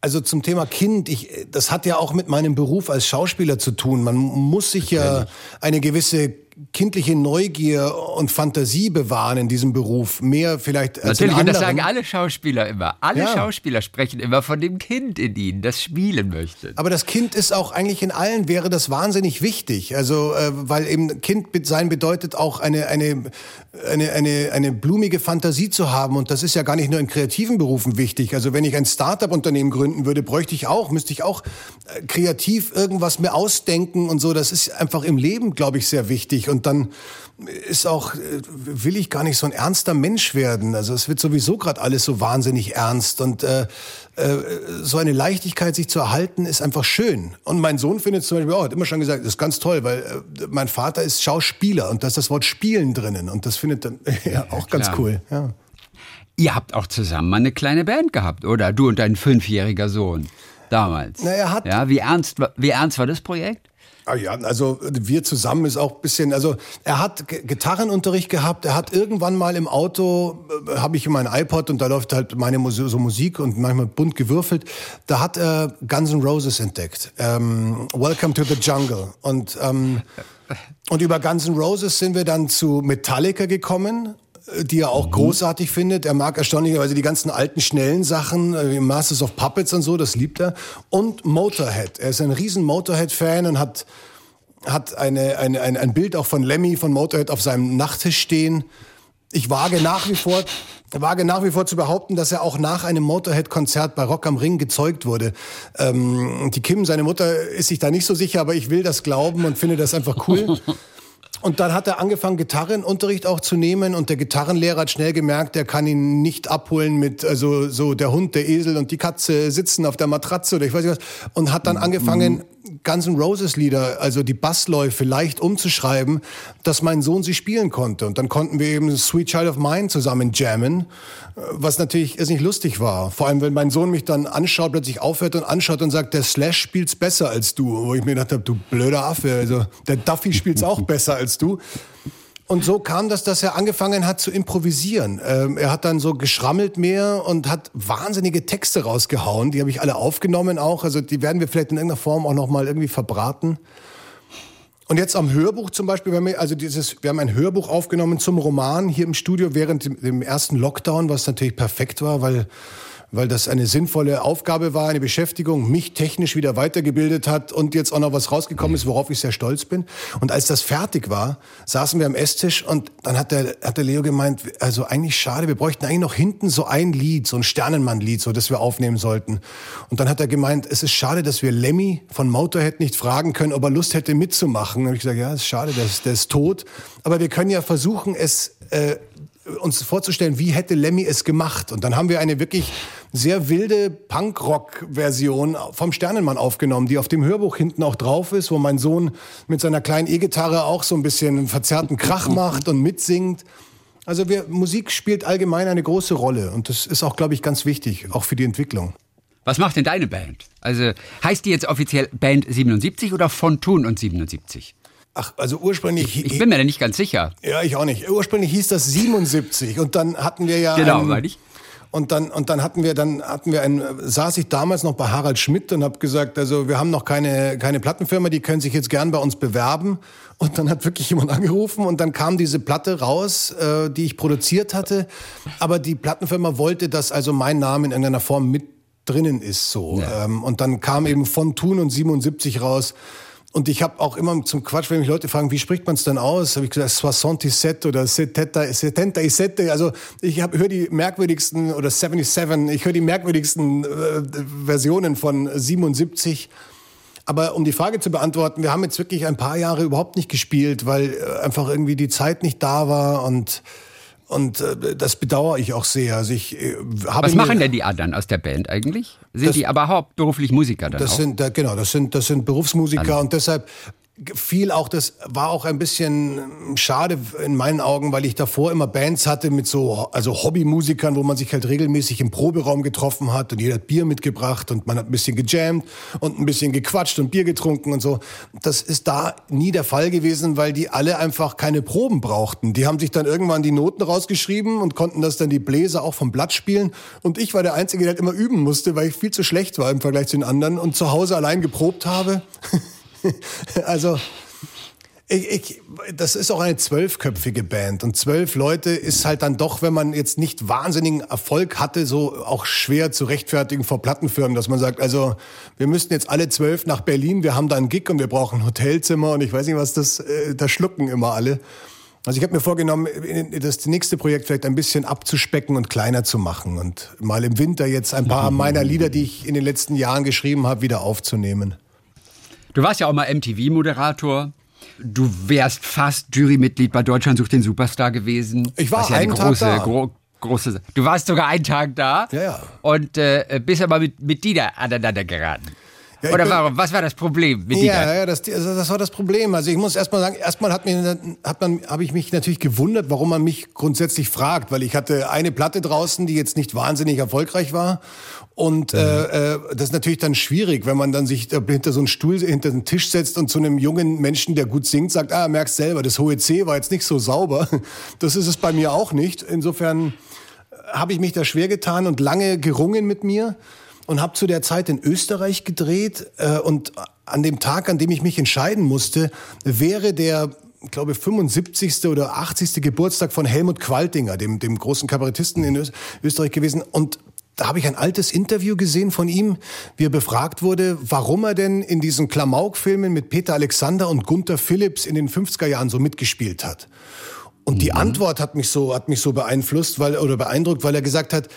also zum Thema Kind, ich, das hat ja auch mit meinem Beruf als Schauspieler zu tun. Man muss sich ja eine gewisse kindliche Neugier und Fantasie bewahren in diesem Beruf. Mehr vielleicht als Natürlich, in und das sagen alle Schauspieler immer. Alle ja. Schauspieler sprechen immer von dem Kind in ihnen, das spielen möchte. Aber das Kind ist auch eigentlich in allen, wäre das wahnsinnig wichtig. Also, äh, weil eben Kind sein bedeutet auch eine, eine, eine, eine, eine blumige Fantasie zu haben. Und das ist ja gar nicht nur in kreativen Berufen wichtig. Also, wenn ich ein Start-up-Unternehmen gründen würde, bräuchte ich auch, müsste ich auch äh, kreativ irgendwas mir ausdenken und so. Das ist einfach im Leben, glaube ich, sehr wichtig wichtig. Und dann ist auch, äh, will ich gar nicht so ein ernster Mensch werden. Also es wird sowieso gerade alles so wahnsinnig ernst. Und äh, äh, so eine Leichtigkeit sich zu erhalten, ist einfach schön. Und mein Sohn findet zum Beispiel auch, hat immer schon gesagt, das ist ganz toll, weil äh, mein Vater ist Schauspieler und da ist das Wort Spielen drinnen. Und das findet dann ja, auch ganz Klar. cool. Ja. Ihr habt auch zusammen mal eine kleine Band gehabt, oder? Du und dein fünfjähriger Sohn damals. Na, er hat ja, wie ernst, wie ernst war das Projekt? Ah ja, also wir zusammen ist auch bisschen, also er hat Gitarrenunterricht gehabt, er hat irgendwann mal im Auto, äh, habe ich mein iPod und da läuft halt meine Musik, so Musik und manchmal bunt gewürfelt, da hat er Guns N' Roses entdeckt, ähm, Welcome to the Jungle. Und ähm, und über Guns N' Roses sind wir dann zu Metallica gekommen die er auch mhm. großartig findet. Er mag erstaunlicherweise die ganzen alten, schnellen Sachen, äh, wie Masters of Puppets und so, das liebt er. Und Motorhead. Er ist ein riesen Motorhead-Fan und hat, hat eine, eine, ein, ein Bild auch von Lemmy von Motorhead auf seinem Nachttisch stehen. Ich wage nach wie vor, wage nach wie vor zu behaupten, dass er auch nach einem Motorhead-Konzert bei Rock am Ring gezeugt wurde. Ähm, die Kim, seine Mutter, ist sich da nicht so sicher, aber ich will das glauben und finde das einfach cool. Und dann hat er angefangen, Gitarrenunterricht auch zu nehmen. Und der Gitarrenlehrer hat schnell gemerkt, er kann ihn nicht abholen mit, also so der Hund, der Esel und die Katze sitzen auf der Matratze oder ich weiß nicht was. Und hat dann angefangen, Guns N' Roses Lieder, also die Bassläufe leicht umzuschreiben, dass mein Sohn sie spielen konnte. Und dann konnten wir eben Sweet Child of Mine zusammen jammen, was natürlich nicht lustig war. Vor allem, wenn mein Sohn mich dann anschaut, plötzlich aufhört und anschaut und sagt, der Slash spielt's besser als du. Wo ich mir gedacht habe, du blöder Affe, also der Duffy spielt's auch besser als du. Und so kam das, dass er angefangen hat zu improvisieren. Ähm, er hat dann so geschrammelt mehr und hat wahnsinnige Texte rausgehauen. Die habe ich alle aufgenommen auch. Also die werden wir vielleicht in irgendeiner Form auch noch mal irgendwie verbraten. Und jetzt am Hörbuch zum Beispiel, wir haben, also dieses, wir haben ein Hörbuch aufgenommen zum Roman hier im Studio während dem, dem ersten Lockdown, was natürlich perfekt war, weil weil das eine sinnvolle Aufgabe war, eine Beschäftigung, mich technisch wieder weitergebildet hat und jetzt auch noch was rausgekommen ist, worauf ich sehr stolz bin. Und als das fertig war, saßen wir am Esstisch und dann hat der, hat der Leo gemeint, also eigentlich schade, wir bräuchten eigentlich noch hinten so ein Lied, so ein Sternenmann-Lied, so das wir aufnehmen sollten. Und dann hat er gemeint, es ist schade, dass wir Lemmy von Motorhead nicht fragen können, ob er Lust hätte mitzumachen. Dann habe ich gesagt, ja, ist schade, der ist, der ist tot. Aber wir können ja versuchen, es äh, uns vorzustellen, wie hätte Lemmy es gemacht. Und dann haben wir eine wirklich sehr wilde Punkrock-Version vom Sternenmann aufgenommen, die auf dem Hörbuch hinten auch drauf ist, wo mein Sohn mit seiner kleinen E-Gitarre auch so ein bisschen einen verzerrten Krach macht und mitsingt. Also wir, Musik spielt allgemein eine große Rolle und das ist auch, glaube ich, ganz wichtig, auch für die Entwicklung. Was macht denn deine Band? Also heißt die jetzt offiziell Band 77 oder von Thun und 77? Ach, also ursprünglich. Ich, ich bin mir da nicht ganz sicher. Ja, ich auch nicht. Ursprünglich hieß das 77 und dann hatten wir ja. Genau, meine ich. Und dann, und dann hatten wir, dann hatten wir ein, saß ich damals noch bei Harald Schmidt und habe gesagt, also wir haben noch keine, keine Plattenfirma, die können sich jetzt gern bei uns bewerben. Und dann hat wirklich jemand angerufen und dann kam diese Platte raus, äh, die ich produziert hatte. Aber die Plattenfirma wollte, dass also mein Name in irgendeiner Form mit drinnen ist so. Ja. Ähm, und dann kam eben von Thun und 77 raus. Und ich habe auch immer zum Quatsch, wenn mich Leute fragen, wie spricht man es denn aus, habe ich gesagt, 67 oder 77. Also ich höre die merkwürdigsten, oder 77, ich höre die merkwürdigsten äh, Versionen von 77. Aber um die Frage zu beantworten, wir haben jetzt wirklich ein paar Jahre überhaupt nicht gespielt, weil äh, einfach irgendwie die Zeit nicht da war und und äh, das bedauere ich auch sehr. Also ich, äh, habe Was machen denn die anderen aus der Band eigentlich? Sind das, die aber hauptberuflich Musiker dann das auch? Sind, genau, das sind, das sind Berufsmusiker dann. und deshalb viel auch, das war auch ein bisschen schade in meinen Augen, weil ich davor immer Bands hatte mit so, also Hobbymusikern, wo man sich halt regelmäßig im Proberaum getroffen hat und jeder hat Bier mitgebracht und man hat ein bisschen gejammt und ein bisschen gequatscht und Bier getrunken und so. Das ist da nie der Fall gewesen, weil die alle einfach keine Proben brauchten. Die haben sich dann irgendwann die Noten rausgeschrieben und konnten das dann die Bläser auch vom Blatt spielen und ich war der Einzige, der halt immer üben musste, weil ich viel zu schlecht war im Vergleich zu den anderen und zu Hause allein geprobt habe. also ich, ich, das ist auch eine zwölfköpfige Band und zwölf Leute ist halt dann doch, wenn man jetzt nicht wahnsinnigen Erfolg hatte, so auch schwer zu rechtfertigen vor Plattenfirmen, dass man sagt, also wir müssten jetzt alle zwölf nach Berlin, wir haben da einen Gig und wir brauchen ein Hotelzimmer und ich weiß nicht was, das äh, da schlucken immer alle. Also ich habe mir vorgenommen, das nächste Projekt vielleicht ein bisschen abzuspecken und kleiner zu machen und mal im Winter jetzt ein paar meiner Lieder, die ich in den letzten Jahren geschrieben habe, wieder aufzunehmen. Du warst ja auch mal MTV-Moderator. Du wärst fast Jurymitglied bei Deutschland sucht den Superstar gewesen. Ich war ja einen große, Tag da. Gro große. Du warst sogar einen Tag da. Ja, ja. Und äh, bist aber mit, mit Dieter aneinander geraten. Ja, Oder warum? Was war das Problem mit Ja, ja das, also das war das Problem. Also ich muss erstmal sagen, erstmal hat mir, hat man, habe ich mich natürlich gewundert, warum man mich grundsätzlich fragt, weil ich hatte eine Platte draußen, die jetzt nicht wahnsinnig erfolgreich war. Und mhm. äh, äh, das ist natürlich dann schwierig, wenn man dann sich hinter so einen Stuhl, hinter den Tisch setzt und zu einem jungen Menschen, der gut singt, sagt, ah, merkst selber, das hohe C war jetzt nicht so sauber. Das ist es bei mir auch nicht. Insofern habe ich mich da schwer getan und lange gerungen mit mir und habe zu der Zeit in Österreich gedreht äh, und an dem Tag, an dem ich mich entscheiden musste, wäre der ich glaube 75. oder 80. Geburtstag von Helmut Qualtinger, dem, dem großen Kabarettisten in Österreich gewesen. Und da habe ich ein altes Interview gesehen von ihm, wie er befragt wurde, warum er denn in diesen Klamauk-Filmen mit Peter Alexander und Gunther Phillips in den 50er Jahren so mitgespielt hat. Und die mhm. Antwort hat mich so, hat mich so beeinflusst, weil, oder beeindruckt, weil er gesagt hat,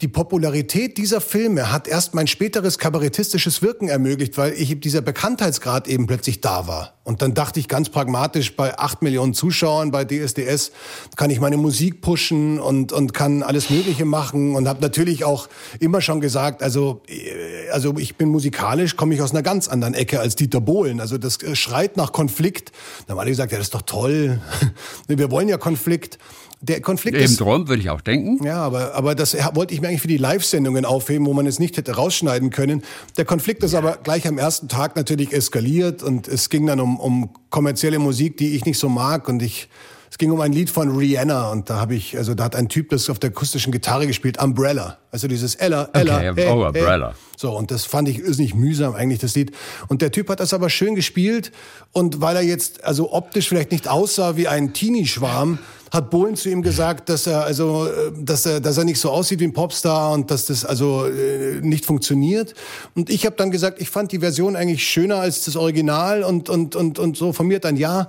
die Popularität dieser Filme hat erst mein späteres kabarettistisches Wirken ermöglicht, weil ich dieser Bekanntheitsgrad eben plötzlich da war. Und dann dachte ich ganz pragmatisch, bei acht Millionen Zuschauern bei DSDS kann ich meine Musik pushen und, und kann alles Mögliche machen und habe natürlich auch immer schon gesagt, also, äh, also ich bin musikalisch, komme ich aus einer ganz anderen Ecke als Dieter Bohlen. Also das äh, schreit nach Konflikt. Da haben alle gesagt, ja, das ist doch toll. Wir wollen ja Konflikt. Der Konflikt Im Traum würde ich auch denken. Ja, aber, aber das wollte ich mir eigentlich für die Live-Sendungen aufheben, wo man es nicht hätte rausschneiden können. Der Konflikt ist aber gleich am ersten Tag natürlich eskaliert und es ging dann um, um kommerzielle Musik, die ich nicht so mag und ich es ging um ein Lied von Rihanna und da habe ich, also da hat ein Typ das auf der akustischen Gitarre gespielt, Umbrella. Also dieses Ella, Ella. Okay, hey, oh, Umbrella. Hey. So, und das fand ich nicht mühsam eigentlich, das Lied. Und der Typ hat das aber schön gespielt und weil er jetzt also optisch vielleicht nicht aussah wie ein Teenie-Schwarm, hat Bohlen zu ihm gesagt, dass er also, äh, dass er, dass er nicht so aussieht wie ein Popstar und dass das also äh, nicht funktioniert. Und ich habe dann gesagt, ich fand die Version eigentlich schöner als das Original und und und und so von mir dann ja.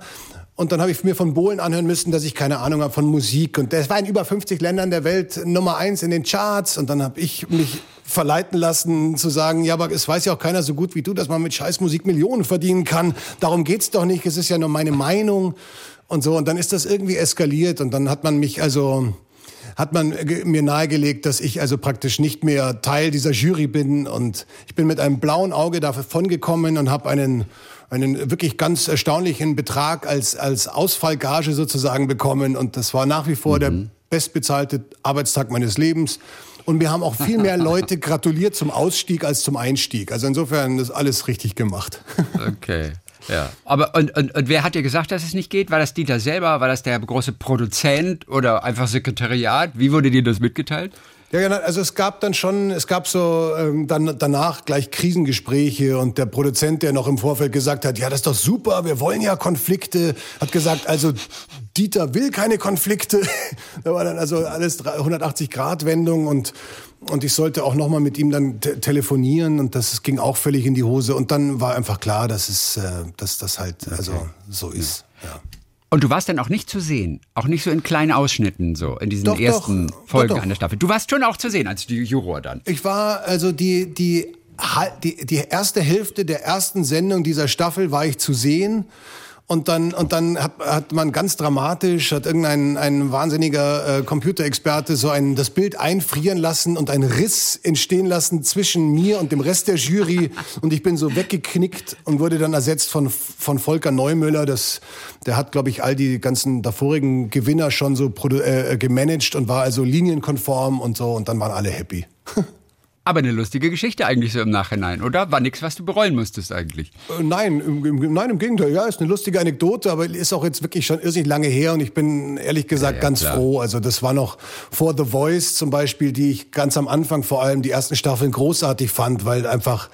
Und dann habe ich mir von Bohlen anhören müssen, dass ich keine Ahnung habe von Musik. Und das war in über 50 Ländern der Welt Nummer eins in den Charts. Und dann habe ich mich verleiten lassen zu sagen, ja, aber es weiß ja auch keiner so gut wie du, dass man mit Scheißmusik Millionen verdienen kann. Darum geht's doch nicht. Es ist ja nur meine Meinung und so. Und dann ist das irgendwie eskaliert. Und dann hat man mich also hat man mir nahegelegt, dass ich also praktisch nicht mehr Teil dieser Jury bin. Und ich bin mit einem blauen Auge davon gekommen und habe einen einen wirklich ganz erstaunlichen Betrag als, als Ausfallgage sozusagen bekommen. Und das war nach wie vor mhm. der bestbezahlte Arbeitstag meines Lebens. Und mir haben auch viel mehr Leute gratuliert zum Ausstieg als zum Einstieg. Also insofern ist alles richtig gemacht. Okay. Ja. Aber und, und, und wer hat dir gesagt, dass es nicht geht? War das Dieter selber? War das der große Produzent oder einfach Sekretariat? Wie wurde dir das mitgeteilt? Ja, genau. Also es gab dann schon, es gab so ähm, dann danach gleich Krisengespräche und der Produzent, der noch im Vorfeld gesagt hat, ja, das ist doch super, wir wollen ja Konflikte, hat gesagt, also Dieter will keine Konflikte. da war dann also alles 180 Grad Wendung und und ich sollte auch noch mal mit ihm dann te telefonieren und das ging auch völlig in die Hose und dann war einfach klar, dass es äh, dass das halt also so ist. Ja. Und du warst dann auch nicht zu sehen, auch nicht so in kleinen Ausschnitten, so in diesen doch, ersten doch, Folgen doch, einer Staffel. Du warst schon auch zu sehen als die Juror dann. Ich war also die die die, die erste Hälfte der ersten Sendung dieser Staffel war ich zu sehen. Und dann, und dann hat, hat man ganz dramatisch, hat irgendein ein wahnsinniger äh, Computerexperte so ein, das Bild einfrieren lassen und einen Riss entstehen lassen zwischen mir und dem Rest der Jury. und ich bin so weggeknickt und wurde dann ersetzt von, von Volker Neumüller. Das, der hat, glaube ich, all die ganzen davorigen Gewinner schon so äh, gemanagt und war also linienkonform und so. Und dann waren alle happy. Aber eine lustige Geschichte eigentlich so im Nachhinein, oder? War nichts, was du bereuen musstest eigentlich? Äh, nein, im, im, nein, im Gegenteil. Ja, ist eine lustige Anekdote, aber ist auch jetzt wirklich schon irrsinnig lange her und ich bin ehrlich gesagt ja, ja, ganz klar. froh. Also das war noch vor The Voice zum Beispiel, die ich ganz am Anfang vor allem die ersten Staffeln großartig fand, weil einfach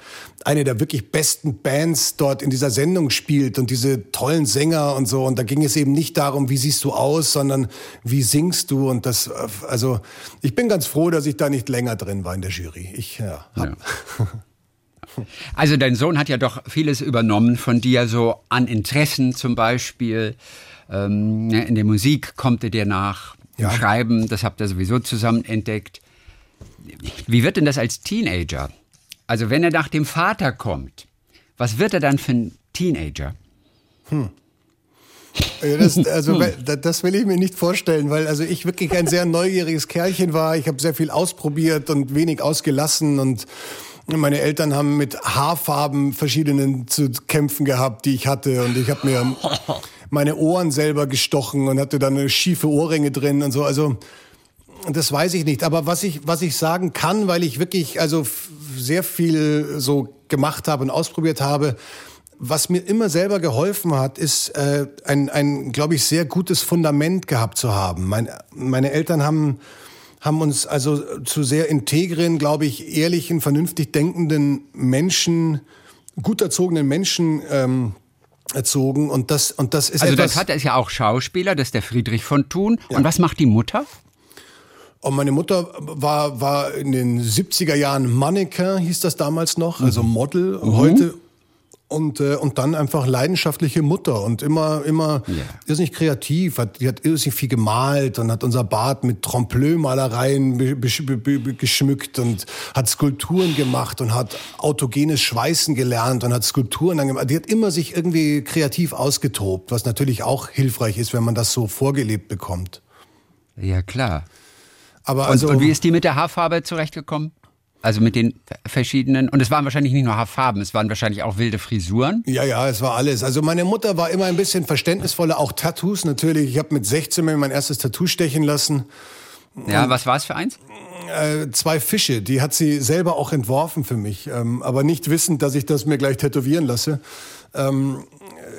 eine der wirklich besten Bands dort in dieser Sendung spielt und diese tollen Sänger und so. Und da ging es eben nicht darum, wie siehst du aus, sondern wie singst du. Und das, also ich bin ganz froh, dass ich da nicht länger drin war in der Jury. Ich ja, hab. Ja. Also dein Sohn hat ja doch vieles übernommen von dir, so an Interessen zum Beispiel. Ähm, ne, in der Musik kommt er dir nach, ja. im Schreiben, das habt ihr sowieso zusammen entdeckt. Wie wird denn das als Teenager? Also wenn er nach dem Vater kommt, was wird er dann für ein Teenager? Hm. Das, also, das will ich mir nicht vorstellen, weil also ich wirklich ein sehr neugieriges Kerlchen war. Ich habe sehr viel ausprobiert und wenig ausgelassen und meine Eltern haben mit Haarfarben verschiedenen zu kämpfen gehabt, die ich hatte und ich habe mir meine Ohren selber gestochen und hatte dann schiefe Ohrringe drin und so. Also das weiß ich nicht. Aber was ich, was ich sagen kann, weil ich wirklich also sehr viel so gemacht habe und ausprobiert habe, was mir immer selber geholfen hat, ist äh, ein, ein glaube ich, sehr gutes Fundament gehabt zu haben. Mein, meine Eltern haben, haben uns also zu sehr integren, glaube ich, ehrlichen, vernünftig denkenden Menschen, gut erzogenen Menschen ähm, erzogen. Und das, und das ist Also dein Vater ist ja auch Schauspieler, das ist der Friedrich von Thun. Ja. Und was macht die Mutter? Und meine Mutter war, war in den 70er Jahren Mannequin, hieß das damals noch, also mhm. Model. Mhm. Heute und, äh, und dann einfach leidenschaftliche Mutter und immer, immer yeah. irrsinnig kreativ. Hat, die hat irrsinnig viel gemalt und hat unser Bad mit Trompe-l'œil-Malereien geschmückt und hat Skulpturen gemacht und hat autogenes Schweißen gelernt und hat Skulpturen dann gemacht. Die hat immer sich irgendwie kreativ ausgetobt, was natürlich auch hilfreich ist, wenn man das so vorgelebt bekommt. Ja, klar. Aber also, und, und wie ist die mit der Haarfarbe zurechtgekommen? Also mit den verschiedenen, und es waren wahrscheinlich nicht nur Haarfarben, es waren wahrscheinlich auch wilde Frisuren. Ja, ja, es war alles. Also meine Mutter war immer ein bisschen verständnisvoller, auch Tattoos natürlich. Ich habe mit 16 mir mein erstes Tattoo stechen lassen. Ja, und, was war es für eins? Äh, zwei Fische, die hat sie selber auch entworfen für mich, ähm, aber nicht wissend, dass ich das mir gleich tätowieren lasse. Ähm,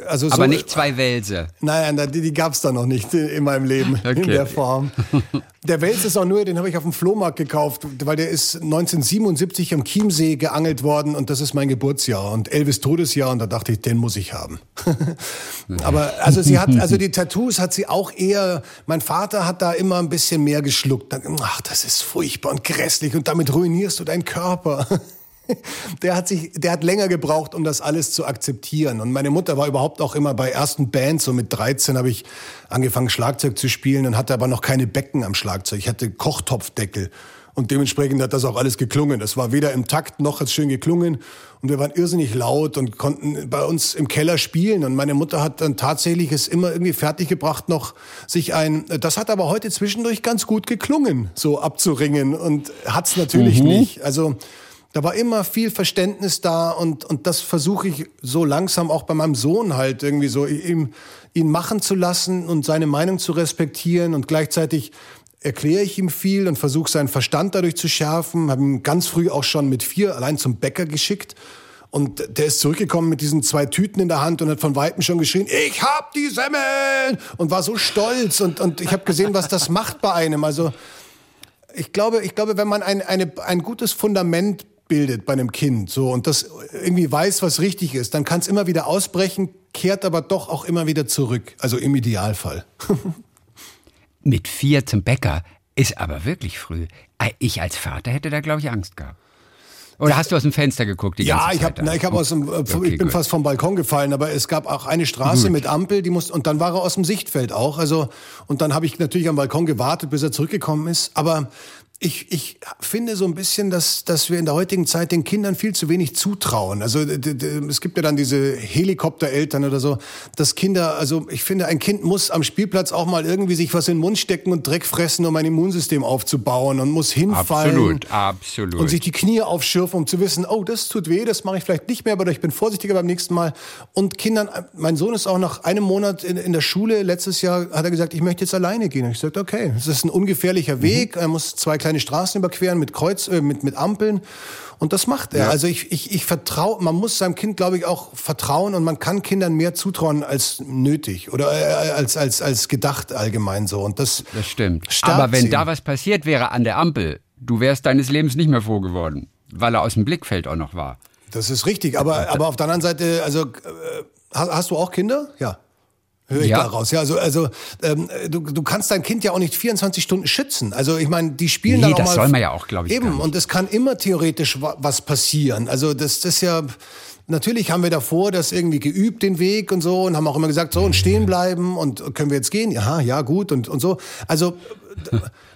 also so, Aber nicht zwei Wälse. Nein, die, die gab es da noch nicht in meinem Leben okay. in der Form. Der Wels ist auch nur, den habe ich auf dem Flohmarkt gekauft, weil der ist 1977 am Chiemsee geangelt worden und das ist mein Geburtsjahr und Elvis Todesjahr und da dachte ich, den muss ich haben. Aber also sie hat, also die Tattoos hat sie auch eher, mein Vater hat da immer ein bisschen mehr geschluckt. Ach, das ist furchtbar und grässlich und damit ruinierst du deinen Körper. der hat sich, der hat länger gebraucht, um das alles zu akzeptieren. Und meine Mutter war überhaupt auch immer bei ersten Bands. So mit 13 habe ich angefangen Schlagzeug zu spielen und hatte aber noch keine Becken am Schlagzeug. Ich hatte Kochtopfdeckel. Und dementsprechend hat das auch alles geklungen. Das war weder im Takt noch hat es schön geklungen. Und wir waren irrsinnig laut und konnten bei uns im Keller spielen. Und meine Mutter hat dann tatsächlich es immer irgendwie fertiggebracht, noch sich ein, das hat aber heute zwischendurch ganz gut geklungen, so abzuringen. Und hat's natürlich mhm. nicht. Also, da war immer viel Verständnis da und, und das versuche ich so langsam auch bei meinem Sohn halt irgendwie so, ihm, ihn machen zu lassen und seine Meinung zu respektieren und gleichzeitig erkläre ich ihm viel und versuche seinen Verstand dadurch zu schärfen. Habe ihn ganz früh auch schon mit vier allein zum Bäcker geschickt. Und der ist zurückgekommen mit diesen zwei Tüten in der Hand und hat von Weitem schon geschrien, ich hab die Semmeln! Und war so stolz. Und, und ich habe gesehen, was das macht bei einem. Also ich glaube, ich glaube, wenn man ein, eine, ein gutes Fundament bildet bei einem Kind so und das irgendwie weiß, was richtig ist, dann kann es immer wieder ausbrechen, kehrt aber doch auch immer wieder zurück. Also im Idealfall. Mit vier zum Bäcker ist aber wirklich früh. Ich als Vater hätte da, glaube ich, Angst gehabt. Oder hast du aus dem Fenster geguckt? Ja, ich habe, ich habe aus dem, äh, okay, ich bin gut. fast vom Balkon gefallen, aber es gab auch eine Straße gut. mit Ampel, die musste und dann war er aus dem Sichtfeld auch. Also und dann habe ich natürlich am Balkon gewartet, bis er zurückgekommen ist. Aber ich, ich finde so ein bisschen, dass, dass wir in der heutigen Zeit den Kindern viel zu wenig zutrauen. Also es gibt ja dann diese Helikoptereltern oder so, dass Kinder, also ich finde, ein Kind muss am Spielplatz auch mal irgendwie sich was in den Mund stecken und Dreck fressen, um ein Immunsystem aufzubauen und muss hinfallen. Absolut, absolut. Und sich die Knie aufschürfen, um zu wissen, oh, das tut weh, das mache ich vielleicht nicht mehr, aber ich bin vorsichtiger beim nächsten Mal. Und Kindern, mein Sohn ist auch nach einem Monat in, in der Schule, letztes Jahr hat er gesagt, ich möchte jetzt alleine gehen. Und ich sagte, okay, das ist ein ungefährlicher Weg, mhm. er muss zwei kleine Straßen überqueren mit Kreuz, äh, mit, mit Ampeln. Und das macht er. Ja. Also ich, ich, ich vertraue, man muss seinem Kind, glaube ich, auch vertrauen und man kann Kindern mehr zutrauen als nötig oder äh, als, als, als gedacht allgemein so. Und das, das stimmt. Aber wenn sie. da was passiert wäre an der Ampel, du wärst deines Lebens nicht mehr froh geworden, weil er aus dem Blickfeld auch noch war. Das ist richtig. Aber, aber auf der anderen Seite, also äh, hast du auch Kinder? Ja. Höre ich ja. daraus. Ja, also, also ähm, du, du kannst dein Kind ja auch nicht 24 Stunden schützen. Also ich meine, die spielen nee, dann auch das mal. soll man ja auch, glaube ich. Eben, und es kann immer theoretisch was passieren. Also das, das ist ja. Natürlich haben wir davor das irgendwie geübt, den Weg und so, und haben auch immer gesagt, so und stehen bleiben und können wir jetzt gehen? Ja, ja, gut und, und so. Also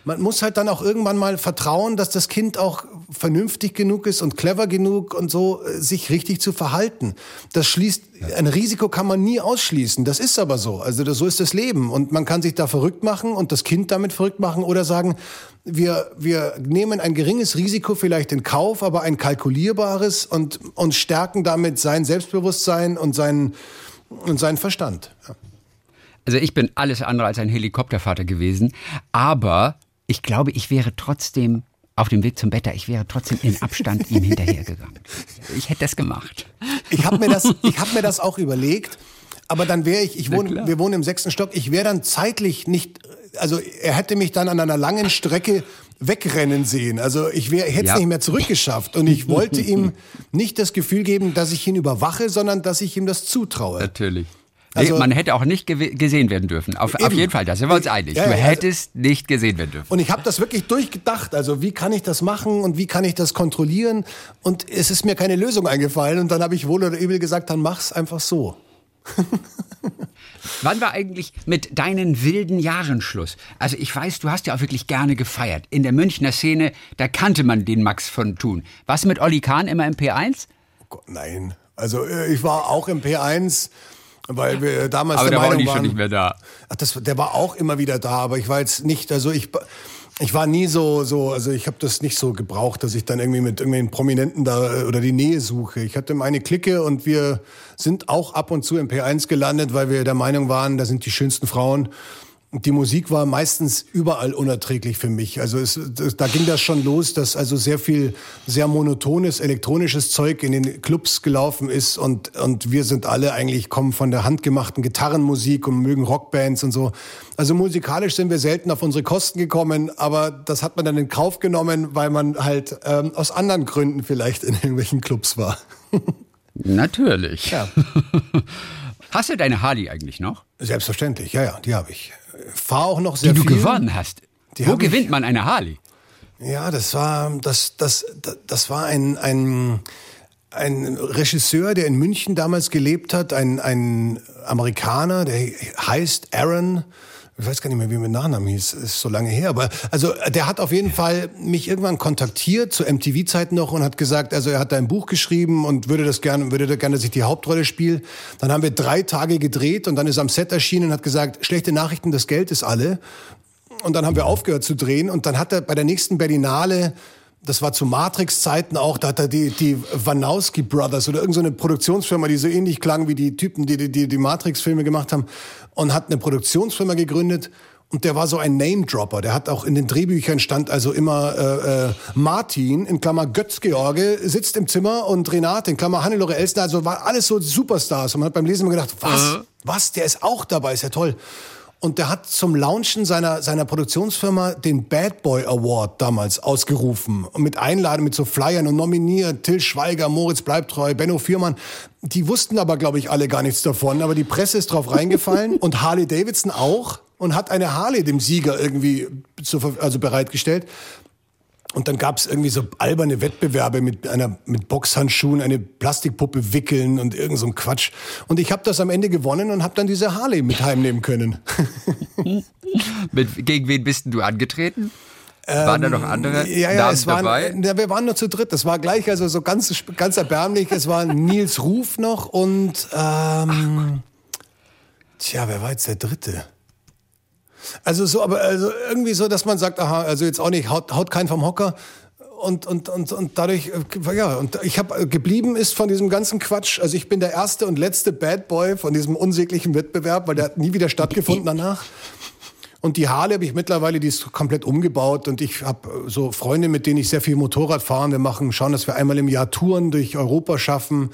man muss halt dann auch irgendwann mal vertrauen, dass das Kind auch vernünftig genug ist und clever genug und so, äh, sich richtig zu verhalten. Das schließt, ein Risiko kann man nie ausschließen. Das ist aber so. Also das, so ist das Leben. Und man kann sich da verrückt machen und das Kind damit verrückt machen oder sagen, wir, wir nehmen ein geringes Risiko vielleicht in Kauf, aber ein kalkulierbares und, und stärken damit sein Selbstbewusstsein und seinen, und seinen Verstand. Ja. Also ich bin alles andere als ein Helikoptervater gewesen, aber ich glaube, ich wäre trotzdem auf dem Weg zum Better, ich wäre trotzdem in Abstand ihm hinterhergegangen. Ich hätte das gemacht. Ich habe mir, das, hab mir das auch überlegt, aber dann wäre ich, ich wohne, wir wohnen im sechsten Stock, ich wäre dann zeitlich nicht, also er hätte mich dann an einer langen Strecke wegrennen sehen. Also ich wäre, hätte es ja. nicht mehr zurückgeschafft. Und ich wollte ihm nicht das Gefühl geben, dass ich ihn überwache, sondern dass ich ihm das zutraue. Natürlich. Also, nee, man hätte auch nicht gesehen werden dürfen. Auf, auf, jeden Fall, da sind wir uns einig. Ja, du hättest also, nicht gesehen werden dürfen. Und ich habe das wirklich durchgedacht. Also wie kann ich das machen und wie kann ich das kontrollieren? Und es ist mir keine Lösung eingefallen. Und dann habe ich wohl oder übel gesagt, dann mach's einfach so. Wann war eigentlich mit deinen wilden Jahren Schluss? Also ich weiß, du hast ja auch wirklich gerne gefeiert. In der Münchner Szene, da kannte man den Max von Thun. Warst du mit Olli Kahn immer im P1? Oh Gott, nein. Also äh, ich war auch im P1 weil wir damals aber der, der Meinung war auch nicht schon nicht mehr da. Ach, das, der war auch immer wieder da, aber ich war jetzt nicht, also ich, ich war nie so, so also ich habe das nicht so gebraucht, dass ich dann irgendwie mit irgendwelchen Prominenten da äh, oder die Nähe suche. Ich hatte meine Clique und wir sind auch ab und zu im P1 gelandet, weil wir der Meinung waren, da sind die schönsten Frauen die Musik war meistens überall unerträglich für mich. Also es, da ging das schon los, dass also sehr viel sehr monotones elektronisches Zeug in den Clubs gelaufen ist und und wir sind alle eigentlich kommen von der handgemachten Gitarrenmusik und mögen Rockbands und so. Also musikalisch sind wir selten auf unsere Kosten gekommen, aber das hat man dann in Kauf genommen, weil man halt ähm, aus anderen Gründen vielleicht in irgendwelchen Clubs war. Natürlich. Ja. Hast du deine Harley eigentlich noch? Selbstverständlich, ja, ja, die habe ich fahre auch noch sehr viel. Die du gewonnen hast. Die Wo gewinnt ich, man eine Harley? Ja, das war, das, das, das war ein, ein, ein Regisseur, der in München damals gelebt hat, ein, ein Amerikaner, der heißt Aaron ich weiß gar nicht mehr, wie mein Nachname hieß, ist so lange her, aber also der hat auf jeden Fall mich irgendwann kontaktiert zu MTV-Zeiten noch und hat gesagt, also er hat da ein Buch geschrieben und würde das gerne, würde da gerne, dass ich die Hauptrolle spiele. Dann haben wir drei Tage gedreht und dann ist am Set erschienen und hat gesagt, schlechte Nachrichten, das Geld ist alle. Und dann haben wir aufgehört zu drehen und dann hat er bei der nächsten Berlinale das war zu Matrix-Zeiten auch, da hat er die, die Wanowski Brothers oder irgendeine so Produktionsfirma, die so ähnlich klang wie die Typen, die die, die, die Matrix-Filme gemacht haben, und hat eine Produktionsfirma gegründet. Und der war so ein Name-Dropper. Der hat auch in den Drehbüchern stand also immer äh, äh, Martin, in Klammer Götz-George, sitzt im Zimmer und Renate, in Klammer Hannelore Elsner. Also war alles so Superstars. Und man hat beim Lesen immer gedacht, was? Mhm. Was? Der ist auch dabei, ist ja toll. Und der hat zum Launchen seiner, seiner Produktionsfirma den Bad Boy Award damals ausgerufen. Und mit Einladung, mit so Flyern und nominiert. Till Schweiger, Moritz Bleibtreu, Benno Fürmann. Die wussten aber, glaube ich, alle gar nichts davon. Aber die Presse ist drauf reingefallen und Harley Davidson auch und hat eine Harley dem Sieger irgendwie zur, also bereitgestellt. Und dann gab es irgendwie so alberne Wettbewerbe mit einer mit Boxhandschuhen eine Plastikpuppe wickeln und irgend so ein Quatsch. Und ich habe das am Ende gewonnen und habe dann diese Harley mit heimnehmen können. mit, gegen wen bist du angetreten? Waren da noch andere ähm, ja, ja, es waren, dabei? Ja, wir waren nur zu dritt. Das war gleich also so ganz, ganz erbärmlich. Es war Nils Ruf noch und ähm, tja, wer war jetzt der Dritte? Also so, aber also irgendwie so, dass man sagt, aha, also jetzt auch nicht, haut, haut keinen vom Hocker. Und, und, und, und dadurch, äh, ja, und ich habe äh, geblieben ist von diesem ganzen Quatsch. Also ich bin der erste und letzte Bad Boy von diesem unsäglichen Wettbewerb, weil der hat nie wieder stattgefunden danach. Und die Harley habe ich mittlerweile, die ist komplett umgebaut und ich habe äh, so Freunde, mit denen ich sehr viel Motorrad fahren. Wir machen, schauen, dass wir einmal im Jahr Touren durch Europa schaffen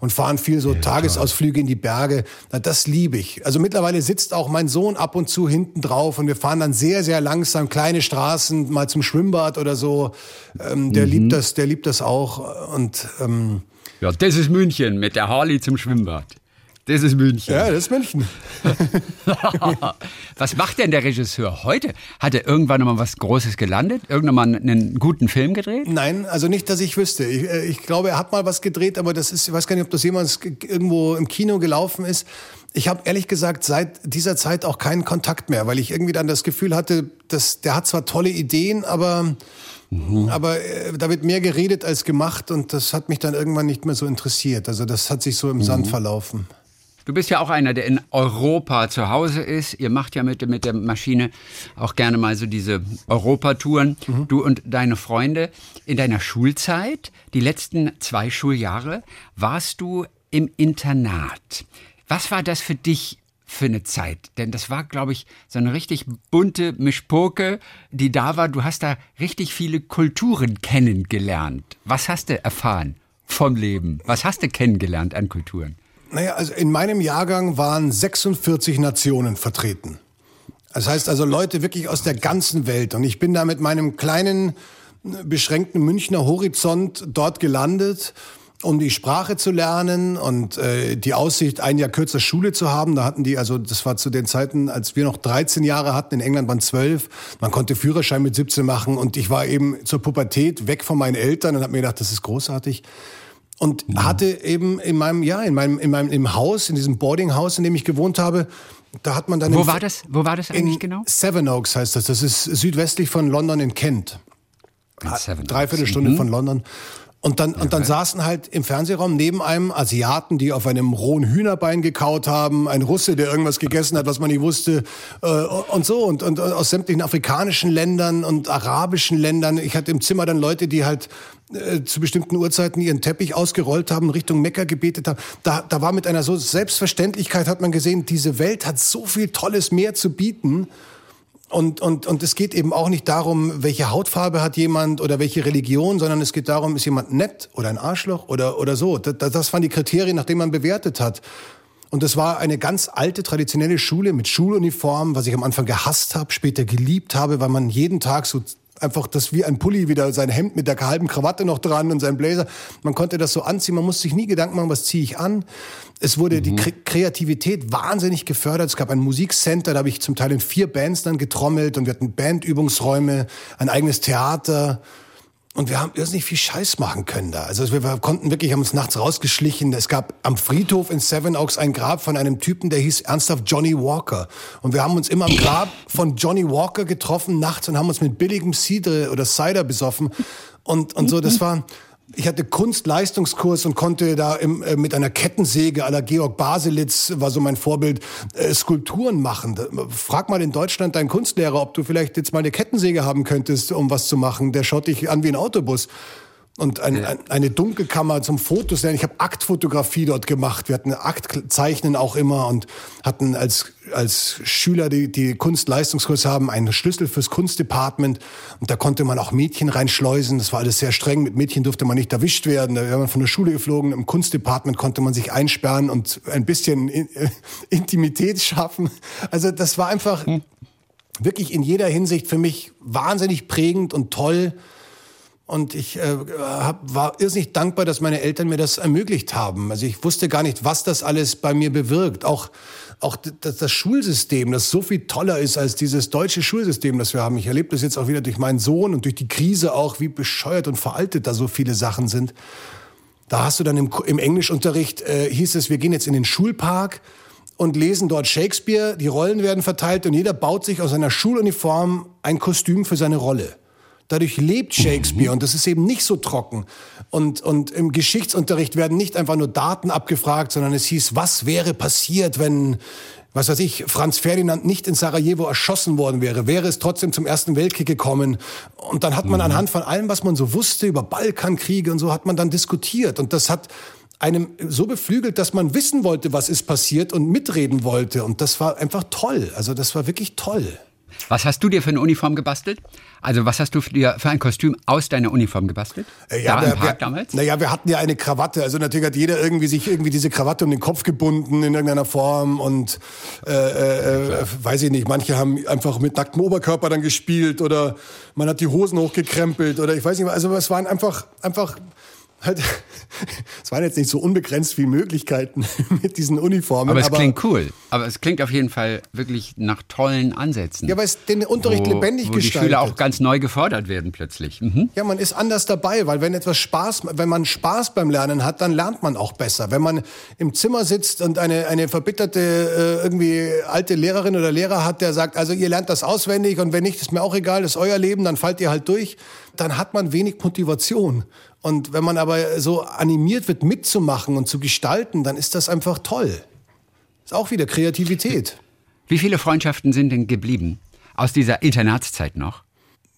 und fahren viel so ja, Tagesausflüge in die Berge. Na, das liebe ich. Also mittlerweile sitzt auch mein Sohn ab und zu hinten drauf und wir fahren dann sehr, sehr langsam kleine Straßen, mal zum Schwimmbad oder so. Ähm, der mhm. liebt das, der liebt das auch. Und ähm, ja, das ist München mit der Harley zum Schwimmbad. Das ist München. Ja, das ist München. was macht denn der Regisseur heute? Hat er irgendwann mal was Großes gelandet? Irgendwann mal einen guten Film gedreht? Nein, also nicht, dass ich wüsste. Ich, äh, ich glaube, er hat mal was gedreht, aber das ist, ich weiß gar nicht, ob das jemals irgendwo im Kino gelaufen ist. Ich habe ehrlich gesagt seit dieser Zeit auch keinen Kontakt mehr, weil ich irgendwie dann das Gefühl hatte, dass der hat zwar tolle Ideen, aber Mhm. Aber äh, da wird mehr geredet als gemacht und das hat mich dann irgendwann nicht mehr so interessiert. Also das hat sich so im mhm. Sand verlaufen. Du bist ja auch einer, der in Europa zu Hause ist. Ihr macht ja mit, mit der Maschine auch gerne mal so diese Europatouren. Mhm. Du und deine Freunde. In deiner Schulzeit, die letzten zwei Schuljahre, warst du im Internat. Was war das für dich für eine Zeit? Denn das war, glaube ich, so eine richtig bunte Mischpoke, die da war. Du hast da richtig viele Kulturen kennengelernt. Was hast du erfahren vom Leben? Was hast du kennengelernt an Kulturen? Naja, also in meinem Jahrgang waren 46 Nationen vertreten. Das heißt also Leute wirklich aus der ganzen Welt. Und ich bin da mit meinem kleinen, beschränkten Münchner Horizont dort gelandet, um die Sprache zu lernen und äh, die Aussicht, ein Jahr kürzer Schule zu haben. Da hatten die, also das war zu den Zeiten, als wir noch 13 Jahre hatten, in England waren 12. Man konnte Führerschein mit 17 machen und ich war eben zur Pubertät weg von meinen Eltern und habe mir gedacht, das ist großartig und ja. hatte eben in meinem ja in meinem in meinem im Haus in diesem Boarding House, in dem ich gewohnt habe, da hat man dann Wo war das? Wo war das eigentlich genau? Sevenoaks heißt das. Das ist südwestlich von London in Kent. In Dreiviertel Stunde mhm. von London. Und dann, und dann saßen halt im Fernsehraum neben einem Asiaten, die auf einem rohen Hühnerbein gekaut haben, ein Russe, der irgendwas gegessen hat, was man nicht wusste, äh, und so, und, und aus sämtlichen afrikanischen Ländern und arabischen Ländern. Ich hatte im Zimmer dann Leute, die halt äh, zu bestimmten Uhrzeiten ihren Teppich ausgerollt haben, Richtung Mekka gebetet haben. Da, da war mit einer so Selbstverständlichkeit hat man gesehen, diese Welt hat so viel Tolles mehr zu bieten. Und, und, und es geht eben auch nicht darum, welche Hautfarbe hat jemand oder welche Religion, sondern es geht darum, ist jemand nett oder ein Arschloch oder, oder so. Das, das waren die Kriterien, nach denen man bewertet hat. Und das war eine ganz alte, traditionelle Schule mit Schuluniform, was ich am Anfang gehasst habe, später geliebt habe, weil man jeden Tag so einfach das wie ein Pulli wieder, sein Hemd mit der halben Krawatte noch dran und sein Blazer. Man konnte das so anziehen, man musste sich nie Gedanken machen, was ziehe ich an. Es wurde mhm. die Kreativität wahnsinnig gefördert. Es gab ein Musikcenter, da habe ich zum Teil in vier Bands dann getrommelt und wir hatten Bandübungsräume, ein eigenes Theater. Und wir haben irrsinnig viel Scheiß machen können da. Also wir, konnten wirklich, haben uns nachts rausgeschlichen. Es gab am Friedhof in Seven Oaks ein Grab von einem Typen, der hieß ernsthaft Johnny Walker. Und wir haben uns immer am Grab von Johnny Walker getroffen nachts und haben uns mit billigem Cider oder Cider besoffen. Und, und so, das war, ich hatte Kunstleistungskurs und konnte da im, äh, mit einer Kettensäge aller Georg Baselitz, war so mein Vorbild, äh, Skulpturen machen. Frag mal in Deutschland deinen Kunstlehrer, ob du vielleicht jetzt mal eine Kettensäge haben könntest, um was zu machen. Der schaut dich an wie ein Autobus. Und ein, ein, eine Dunkelkammer zum Fotos lernen. Ich habe Aktfotografie dort gemacht. Wir hatten Aktzeichnen auch immer und hatten als, als Schüler, die, die Kunstleistungskurs haben, einen Schlüssel fürs Kunstdepartment. Und da konnte man auch Mädchen reinschleusen. Das war alles sehr streng. Mit Mädchen durfte man nicht erwischt werden. Da wäre man von der Schule geflogen. Im Kunstdepartment konnte man sich einsperren und ein bisschen Intimität schaffen. Also das war einfach hm. wirklich in jeder Hinsicht für mich wahnsinnig prägend und toll. Und ich äh, hab, war irrsinnig dankbar, dass meine Eltern mir das ermöglicht haben. Also ich wusste gar nicht, was das alles bei mir bewirkt. Auch, auch das, das Schulsystem, das so viel toller ist als dieses deutsche Schulsystem, das wir haben. Ich erlebe das jetzt auch wieder durch meinen Sohn und durch die Krise auch, wie bescheuert und veraltet da so viele Sachen sind. Da hast du dann im, im Englischunterricht, äh, hieß es, wir gehen jetzt in den Schulpark und lesen dort Shakespeare, die Rollen werden verteilt und jeder baut sich aus seiner Schuluniform ein Kostüm für seine Rolle. Dadurch lebt Shakespeare mhm. und das ist eben nicht so trocken. Und, und im Geschichtsunterricht werden nicht einfach nur Daten abgefragt, sondern es hieß, was wäre passiert, wenn, was weiß ich, Franz Ferdinand nicht in Sarajevo erschossen worden wäre, wäre es trotzdem zum Ersten Weltkrieg gekommen. Und dann hat man mhm. anhand von allem, was man so wusste über Balkankriege und so, hat man dann diskutiert. Und das hat einem so beflügelt, dass man wissen wollte, was ist passiert und mitreden wollte. Und das war einfach toll. Also das war wirklich toll. Was hast du dir für eine Uniform gebastelt? Also was hast du dir für ein Kostüm aus deiner Uniform gebastelt? Äh, ja, da wir, wir, damals? Naja, wir hatten ja eine Krawatte. Also natürlich hat jeder irgendwie sich irgendwie diese Krawatte um den Kopf gebunden in irgendeiner Form und äh, äh, äh weiß ich nicht. Manche haben einfach mit nacktem Oberkörper dann gespielt oder man hat die Hosen hochgekrempelt oder ich weiß nicht. Also es waren einfach einfach es waren jetzt nicht so unbegrenzt viele Möglichkeiten mit diesen Uniformen. Aber es aber, klingt cool. Aber es klingt auf jeden Fall wirklich nach tollen Ansätzen. Ja, weil es den Unterricht wo, lebendig wo gestaltet. die Schüler auch ganz neu gefordert werden plötzlich. Mhm. Ja, man ist anders dabei, weil wenn etwas Spaß, wenn man Spaß beim Lernen hat, dann lernt man auch besser. Wenn man im Zimmer sitzt und eine, eine verbitterte, äh, irgendwie alte Lehrerin oder Lehrer hat, der sagt, also ihr lernt das auswendig und wenn nicht, ist mir auch egal, das ist euer Leben, dann fallt ihr halt durch, dann hat man wenig Motivation. Und wenn man aber so animiert wird, mitzumachen und zu gestalten, dann ist das einfach toll. Ist auch wieder Kreativität. Wie viele Freundschaften sind denn geblieben aus dieser Internatszeit noch?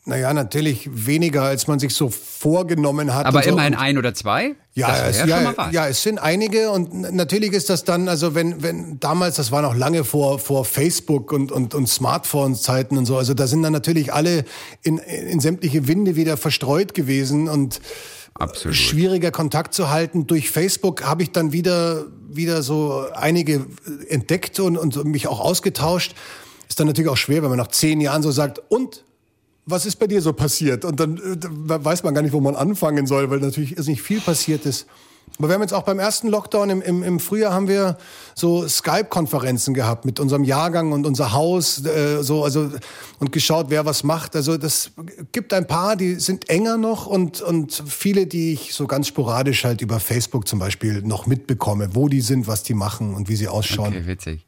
Naja, natürlich weniger, als man sich so vorgenommen hat. Aber immerhin ein oder zwei? Ja, es, ja, ja, ja, es sind einige und natürlich ist das dann, also wenn, wenn damals, das war noch lange vor, vor Facebook und, und, und Smartphone-Zeiten und so, also da sind dann natürlich alle in, in sämtliche Winde wieder verstreut gewesen und Absolut. schwieriger Kontakt zu halten. Durch Facebook habe ich dann wieder, wieder so einige entdeckt und, und mich auch ausgetauscht. Ist dann natürlich auch schwer, wenn man nach zehn Jahren so sagt, und was ist bei dir so passiert? Und dann äh, weiß man gar nicht, wo man anfangen soll, weil natürlich ist nicht viel passiert ist. Aber wir haben jetzt auch beim ersten Lockdown im, im, im Frühjahr haben wir so Skype-Konferenzen gehabt mit unserem Jahrgang und unser Haus, äh, so also und geschaut, wer was macht. Also das gibt ein paar, die sind enger noch und und viele, die ich so ganz sporadisch halt über Facebook zum Beispiel noch mitbekomme, wo die sind, was die machen und wie sie ausschauen. Okay, witzig.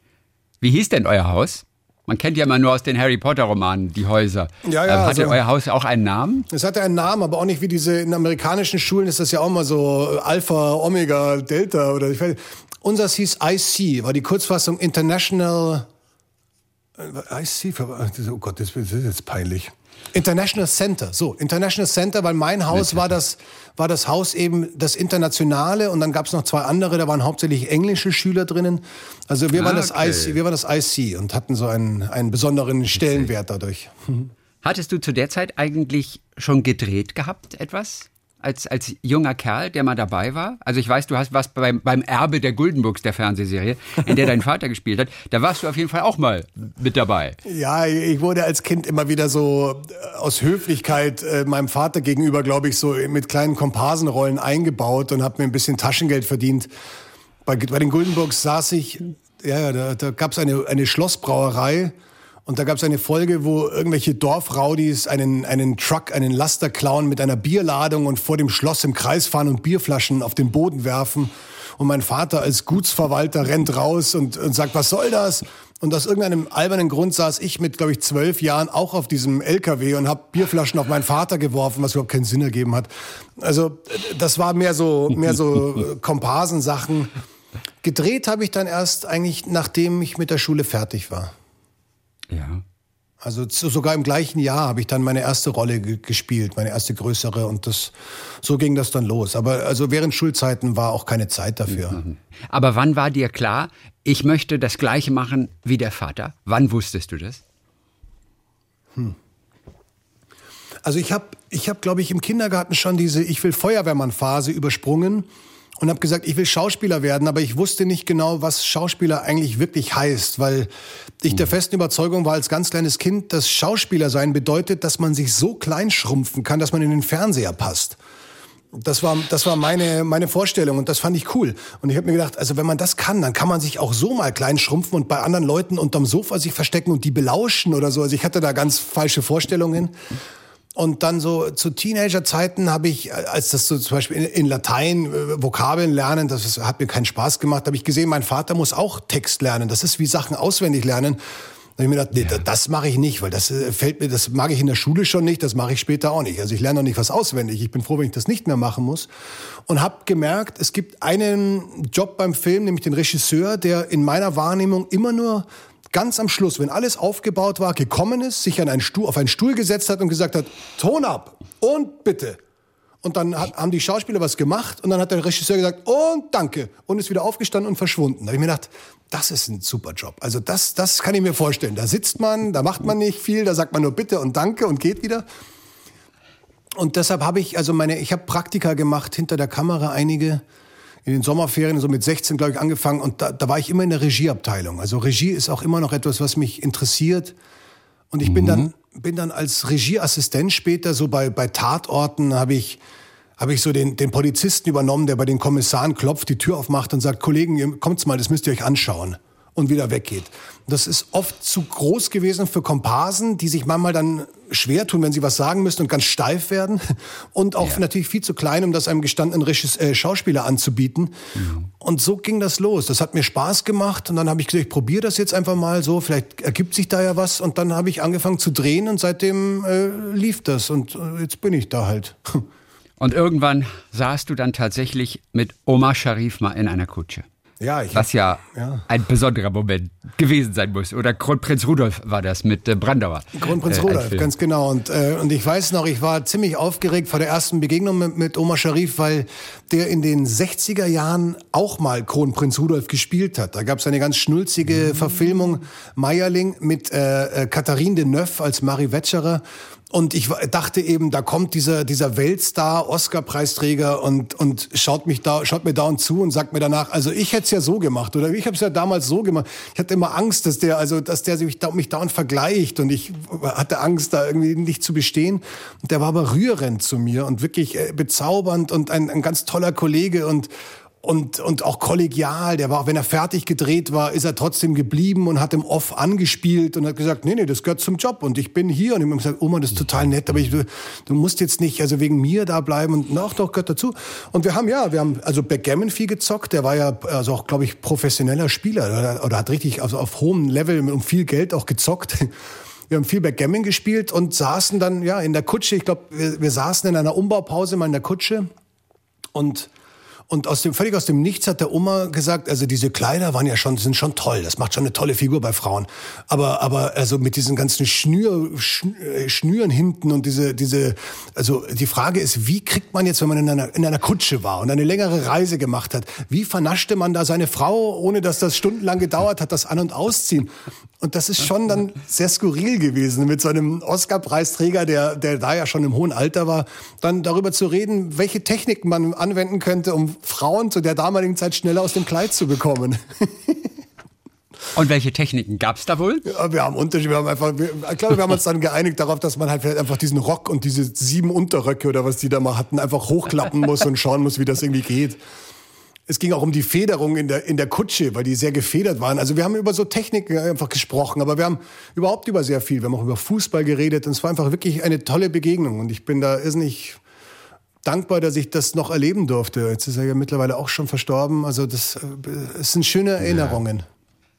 Wie hieß denn euer Haus? Man kennt ja immer nur aus den Harry Potter Romanen die Häuser. Ja, ja, ähm, hatte also, euer Haus auch einen Namen? Es hatte einen Namen, aber auch nicht wie diese in amerikanischen Schulen ist das ja auch mal so Alpha, Omega, Delta oder ich weiß. Unseres hieß IC, war die Kurzfassung International äh, IC, oh Gott, das ist jetzt peinlich. International Center, so, International Center, weil mein Haus war das, war das Haus eben das Internationale und dann gab es noch zwei andere, da waren hauptsächlich englische Schüler drinnen. Also wir, ah, waren, das okay. IC, wir waren das IC und hatten so einen, einen besonderen Stellenwert dadurch. Hattest du zu der Zeit eigentlich schon gedreht gehabt, etwas? Als, als junger Kerl, der mal dabei war? Also ich weiß, du hast was beim, beim Erbe der Guldenburgs, der Fernsehserie, in der dein Vater gespielt hat. Da warst du auf jeden Fall auch mal mit dabei. Ja, ich wurde als Kind immer wieder so äh, aus Höflichkeit äh, meinem Vater gegenüber, glaube ich, so mit kleinen Komparsenrollen eingebaut und habe mir ein bisschen Taschengeld verdient. Bei, bei den Guldenburgs saß ich, ja, da, da gab es eine, eine Schlossbrauerei und da gab es eine Folge, wo irgendwelche Dorfraudis einen, einen Truck, einen Laster klauen mit einer Bierladung und vor dem Schloss im Kreis fahren und Bierflaschen auf den Boden werfen. Und mein Vater als Gutsverwalter rennt raus und, und sagt, was soll das? Und aus irgendeinem albernen Grund saß ich mit, glaube ich, zwölf Jahren auch auf diesem LKW und habe Bierflaschen auf meinen Vater geworfen, was überhaupt keinen Sinn ergeben hat. Also das war mehr so, mehr so Komparsensachen. Gedreht habe ich dann erst eigentlich, nachdem ich mit der Schule fertig war. Ja. Also sogar im gleichen Jahr habe ich dann meine erste Rolle gespielt, meine erste größere und das so ging das dann los. Aber also während Schulzeiten war auch keine Zeit dafür. Mhm. Aber wann war dir klar, ich möchte das gleiche machen wie der Vater? Wann wusstest du das? Hm. Also ich habe ich habe glaube ich im Kindergarten schon diese ich will Feuerwehrmann Phase übersprungen und habe gesagt, ich will Schauspieler werden, aber ich wusste nicht genau, was Schauspieler eigentlich wirklich heißt, weil ich der festen Überzeugung war als ganz kleines Kind, dass Schauspieler sein bedeutet, dass man sich so klein schrumpfen kann, dass man in den Fernseher passt. Das war, das war meine, meine Vorstellung und das fand ich cool. Und ich habe mir gedacht, also wenn man das kann, dann kann man sich auch so mal klein schrumpfen und bei anderen Leuten unterm Sofa sich verstecken und die belauschen oder so. Also ich hatte da ganz falsche Vorstellungen. Und dann so zu Teenagerzeiten habe ich, als das so zum Beispiel in, in Latein äh, Vokabeln lernen, das ist, hat mir keinen Spaß gemacht, habe ich gesehen, mein Vater muss auch Text lernen. Das ist wie Sachen auswendig lernen. Da habe ich mir gedacht, nee, ja. das mache ich nicht, weil das äh, fällt mir, das mag ich in der Schule schon nicht, das mache ich später auch nicht. Also ich lerne noch nicht was auswendig. Ich bin froh, wenn ich das nicht mehr machen muss. Und habe gemerkt, es gibt einen Job beim Film, nämlich den Regisseur, der in meiner Wahrnehmung immer nur ganz am Schluss, wenn alles aufgebaut war, gekommen ist, sich an einen Stuhl, auf einen Stuhl gesetzt hat und gesagt hat, Ton ab und bitte. Und dann hat, haben die Schauspieler was gemacht und dann hat der Regisseur gesagt, und danke. Und ist wieder aufgestanden und verschwunden. Da habe ich mir gedacht, das ist ein super Job. Also das, das kann ich mir vorstellen. Da sitzt man, da macht man nicht viel, da sagt man nur bitte und danke und geht wieder. Und deshalb habe ich, also meine, ich habe Praktika gemacht hinter der Kamera, einige in den Sommerferien, so mit 16, glaube ich, angefangen und da, da war ich immer in der Regieabteilung. Also Regie ist auch immer noch etwas, was mich interessiert. Und ich mhm. bin dann bin dann als Regieassistent später so bei bei Tatorten habe ich habe ich so den, den Polizisten übernommen, der bei den Kommissaren klopft, die Tür aufmacht und sagt, Kollegen, kommt's mal, das müsst ihr euch anschauen und wieder weggeht. Das ist oft zu groß gewesen für Komparsen, die sich manchmal dann schwer tun, wenn sie was sagen müssen und ganz steif werden. Und auch ja. natürlich viel zu klein, um das einem gestandenen äh, Schauspieler anzubieten. Mhm. Und so ging das los. Das hat mir Spaß gemacht. Und dann habe ich gesagt, ich probiere das jetzt einfach mal so. Vielleicht ergibt sich da ja was. Und dann habe ich angefangen zu drehen und seitdem äh, lief das. Und äh, jetzt bin ich da halt. Und irgendwann saßt du dann tatsächlich mit Omar Sharif mal in einer Kutsche. Ja, ich was ja, ja, ein besonderer Moment gewesen sein muss. Oder Kronprinz Rudolf war das mit äh, Brandauer. Kronprinz äh, Rudolf, ganz genau. Und, äh, und ich weiß noch, ich war ziemlich aufgeregt vor der ersten Begegnung mit, mit Omar Sharif, weil der in den 60er Jahren auch mal Kronprinz Rudolf gespielt hat. Da gab es eine ganz schnulzige mhm. Verfilmung, Meierling, mit äh, äh Katharine Deneuve als Marie Wetscherer. Und ich dachte eben, da kommt dieser, dieser Weltstar, Oscar-Preisträger und, und schaut, mich da, schaut mir dauernd zu und sagt mir danach, also ich hätte es ja so gemacht oder ich habe es ja damals so gemacht. Ich hatte immer Angst, dass der, also, dass der sich da, mich dauernd vergleicht und ich hatte Angst, da irgendwie nicht zu bestehen. Und der war aber rührend zu mir und wirklich äh, bezaubernd und ein, ein ganz toller Kollege und, und, und auch kollegial. Der war, auch wenn er fertig gedreht war, ist er trotzdem geblieben und hat im Off angespielt und hat gesagt, nee, nee, das gehört zum Job und ich bin hier. Und ich habe gesagt, Oma, das ist total nett, aber ich, du, du musst jetzt nicht also wegen mir da bleiben und ach doch, gehört dazu. Und wir haben, ja, wir haben also Backgammon viel gezockt. Der war ja also auch, glaube ich, professioneller Spieler oder, oder hat richtig also auf hohem Level um viel Geld auch gezockt. Wir haben viel Backgammon gespielt und saßen dann ja in der Kutsche. Ich glaube, wir, wir saßen in einer Umbaupause mal in der Kutsche und und aus dem, völlig aus dem Nichts hat der Oma gesagt, also diese Kleider waren ja schon, sind schon toll. Das macht schon eine tolle Figur bei Frauen. Aber, aber, also mit diesen ganzen Schnür, äh, Schnüren hinten und diese, diese, also die Frage ist, wie kriegt man jetzt, wenn man in einer, in einer Kutsche war und eine längere Reise gemacht hat, wie vernaschte man da seine Frau, ohne dass das stundenlang gedauert hat, das An- und Ausziehen? Und das ist schon dann sehr skurril gewesen, mit so einem Oscar-Preisträger, der, der da ja schon im hohen Alter war, dann darüber zu reden, welche Techniken man anwenden könnte, um Frauen zu der damaligen Zeit schneller aus dem Kleid zu bekommen. Und welche Techniken gab es da wohl? Ja, wir haben Unterschiede. Wir haben einfach, wir, ich glaube, wir haben uns dann geeinigt darauf, dass man halt vielleicht einfach diesen Rock und diese sieben Unterröcke oder was die da mal hatten, einfach hochklappen muss und schauen muss, wie das irgendwie geht. Es ging auch um die Federung in der, in der Kutsche, weil die sehr gefedert waren. Also wir haben über so Techniken einfach gesprochen, aber wir haben überhaupt über sehr viel. Wir haben auch über Fußball geredet und es war einfach wirklich eine tolle Begegnung. Und ich bin da irrsinnig dankbar, dass ich das noch erleben durfte. Jetzt ist er ja mittlerweile auch schon verstorben. Also das, äh, sind schöne Erinnerungen. Ja.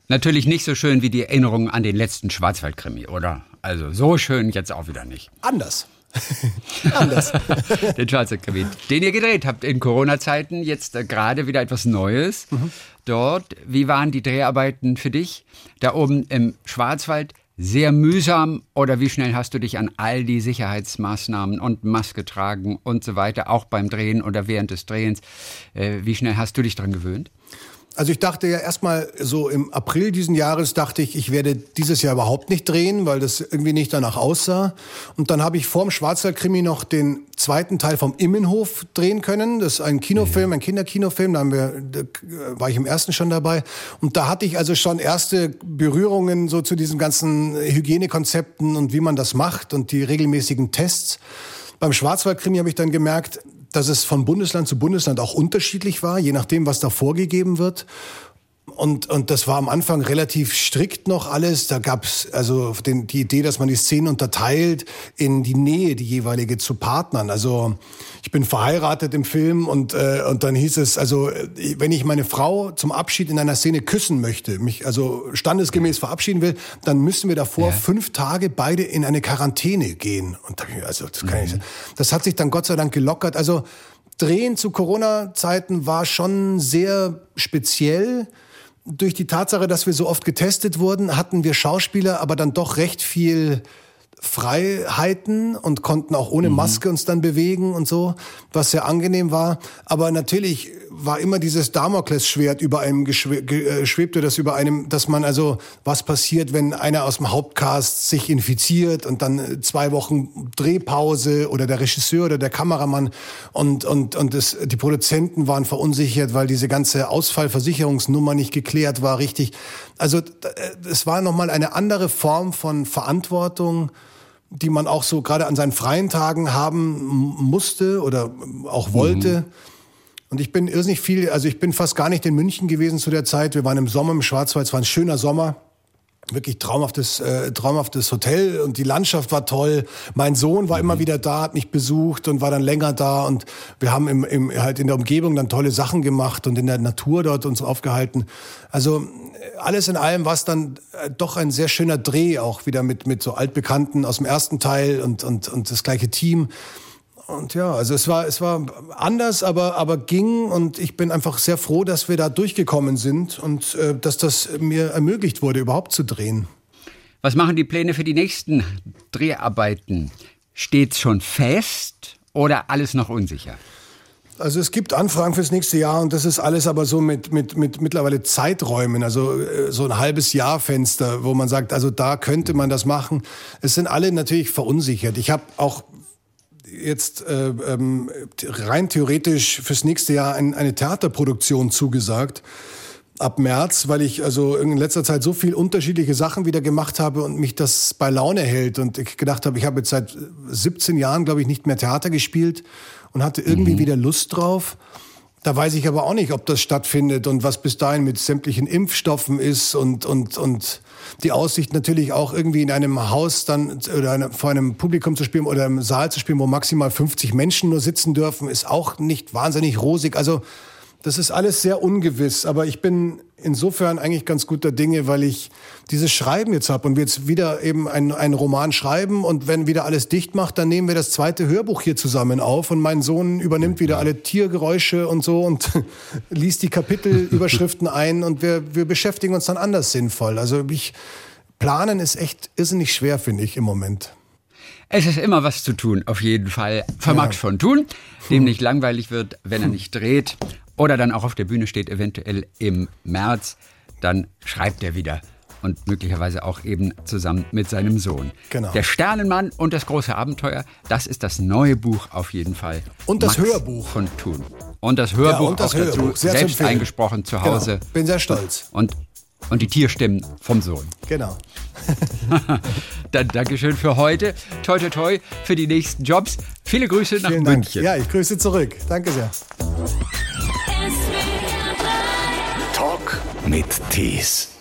Natürlich nicht so schön wie die Erinnerungen an den letzten Schwarzwaldkrimi, oder? Also so schön jetzt auch wieder nicht. Anders. Anders. den Schwarzwaldkrimi, den ihr gedreht habt in Corona-Zeiten, jetzt äh, gerade wieder etwas Neues. Mhm. Dort, wie waren die Dreharbeiten für dich? Da oben im Schwarzwald sehr mühsam oder wie schnell hast du dich an all die Sicherheitsmaßnahmen und Maske tragen und so weiter, auch beim Drehen oder während des Drehens, äh, wie schnell hast du dich dran gewöhnt? Also ich dachte ja erstmal so im April diesen Jahres dachte ich, ich werde dieses Jahr überhaupt nicht drehen, weil das irgendwie nicht danach aussah. Und dann habe ich vorm Schwarzwaldkrimi noch den zweiten Teil vom Immenhof drehen können. Das ist ein Kinofilm, ein Kinderkinofilm. Da haben wir, da war ich im ersten schon dabei. Und da hatte ich also schon erste Berührungen so zu diesen ganzen Hygienekonzepten und wie man das macht und die regelmäßigen Tests. Beim Schwarzwaldkrimi habe ich dann gemerkt, dass es von Bundesland zu Bundesland auch unterschiedlich war, je nachdem, was da vorgegeben wird. Und, und das war am Anfang relativ strikt noch alles. Da gab's also den, die Idee, dass man die Szenen unterteilt in die Nähe, die jeweilige zu Partnern. Also ich bin verheiratet im Film und, äh, und dann hieß es, also wenn ich meine Frau zum Abschied in einer Szene küssen möchte, mich also standesgemäß verabschieden will, dann müssen wir davor ja. fünf Tage beide in eine Quarantäne gehen. Und also das, kann mhm. ich, das hat sich dann Gott sei Dank gelockert. Also Drehen zu Corona-Zeiten war schon sehr speziell durch die Tatsache, dass wir so oft getestet wurden, hatten wir Schauspieler aber dann doch recht viel Freiheiten und konnten auch ohne mhm. Maske uns dann bewegen und so, was sehr angenehm war. Aber natürlich war immer dieses Damoklesschwert über einem äh, schwebte das über einem, dass man also was passiert, wenn einer aus dem Hauptcast sich infiziert und dann äh, zwei Wochen Drehpause oder der Regisseur oder der Kameramann und und und das, die Produzenten waren verunsichert, weil diese ganze Ausfallversicherungsnummer nicht geklärt war richtig. Also äh, es war noch mal eine andere Form von Verantwortung die man auch so gerade an seinen freien Tagen haben musste oder auch wollte. Mhm. Und ich bin irrsinnig viel, also ich bin fast gar nicht in München gewesen zu der Zeit. Wir waren im Sommer im Schwarzwald, es war ein schöner Sommer. Wirklich traumhaftes, äh, traumhaftes Hotel und die Landschaft war toll. Mein Sohn war mhm. immer wieder da, hat mich besucht und war dann länger da und wir haben im, im, halt in der Umgebung dann tolle Sachen gemacht und in der Natur dort uns aufgehalten. Also alles in allem war es dann äh, doch ein sehr schöner Dreh, auch wieder mit, mit so Altbekannten aus dem ersten Teil und, und, und das gleiche Team. Und ja, also es war, es war anders, aber, aber ging und ich bin einfach sehr froh, dass wir da durchgekommen sind und äh, dass das mir ermöglicht wurde, überhaupt zu drehen. Was machen die Pläne für die nächsten Dreharbeiten? Steht's schon fest oder alles noch unsicher? Also es gibt Anfragen fürs nächste Jahr und das ist alles aber so mit, mit, mit mittlerweile Zeiträumen, also äh, so ein halbes Jahr Fenster, wo man sagt, also da könnte man das machen. Es sind alle natürlich verunsichert. Ich habe auch jetzt äh, ähm, rein theoretisch fürs nächste Jahr ein, eine Theaterproduktion zugesagt ab März, weil ich also in letzter Zeit so viel unterschiedliche Sachen wieder gemacht habe und mich das bei Laune hält und ich gedacht habe, ich habe jetzt seit 17 Jahren, glaube ich, nicht mehr Theater gespielt und hatte irgendwie mhm. wieder Lust drauf. Da weiß ich aber auch nicht, ob das stattfindet und was bis dahin mit sämtlichen Impfstoffen ist und, und, und die Aussicht natürlich auch irgendwie in einem Haus dann oder vor einem Publikum zu spielen oder im Saal zu spielen, wo maximal 50 Menschen nur sitzen dürfen, ist auch nicht wahnsinnig rosig. Also das ist alles sehr ungewiss, aber ich bin insofern eigentlich ganz guter Dinge, weil ich dieses Schreiben jetzt habe und wir jetzt wieder eben einen, einen Roman schreiben und wenn wieder alles dicht macht, dann nehmen wir das zweite Hörbuch hier zusammen auf und mein Sohn übernimmt wieder alle Tiergeräusche und so und liest die Kapitelüberschriften ein und wir, wir beschäftigen uns dann anders sinnvoll. Also ich, planen ist echt irrsinnig schwer, finde ich, im Moment. Es ist immer was zu tun, auf jeden Fall. Für ja. Max von Thun, dem nicht langweilig wird, wenn er nicht dreht oder dann auch auf der Bühne steht, eventuell im März, dann schreibt er wieder und möglicherweise auch eben zusammen mit seinem Sohn. Genau. Der Sternenmann und das große Abenteuer, das ist das neue Buch auf jeden Fall. Und das Max Hörbuch von Thun. Und das Hörbuch ja, und das auch Hörbuch. dazu, selbst eingesprochen zu Hause. Genau. Bin sehr stolz. Und, und die Tierstimmen vom Sohn. Genau. Dann Dankeschön für heute. Toi, toi, toi für die nächsten Jobs. Viele Grüße nach Vielen München. Dank. Ja, ich grüße zurück. Danke sehr. Talk mit Tees.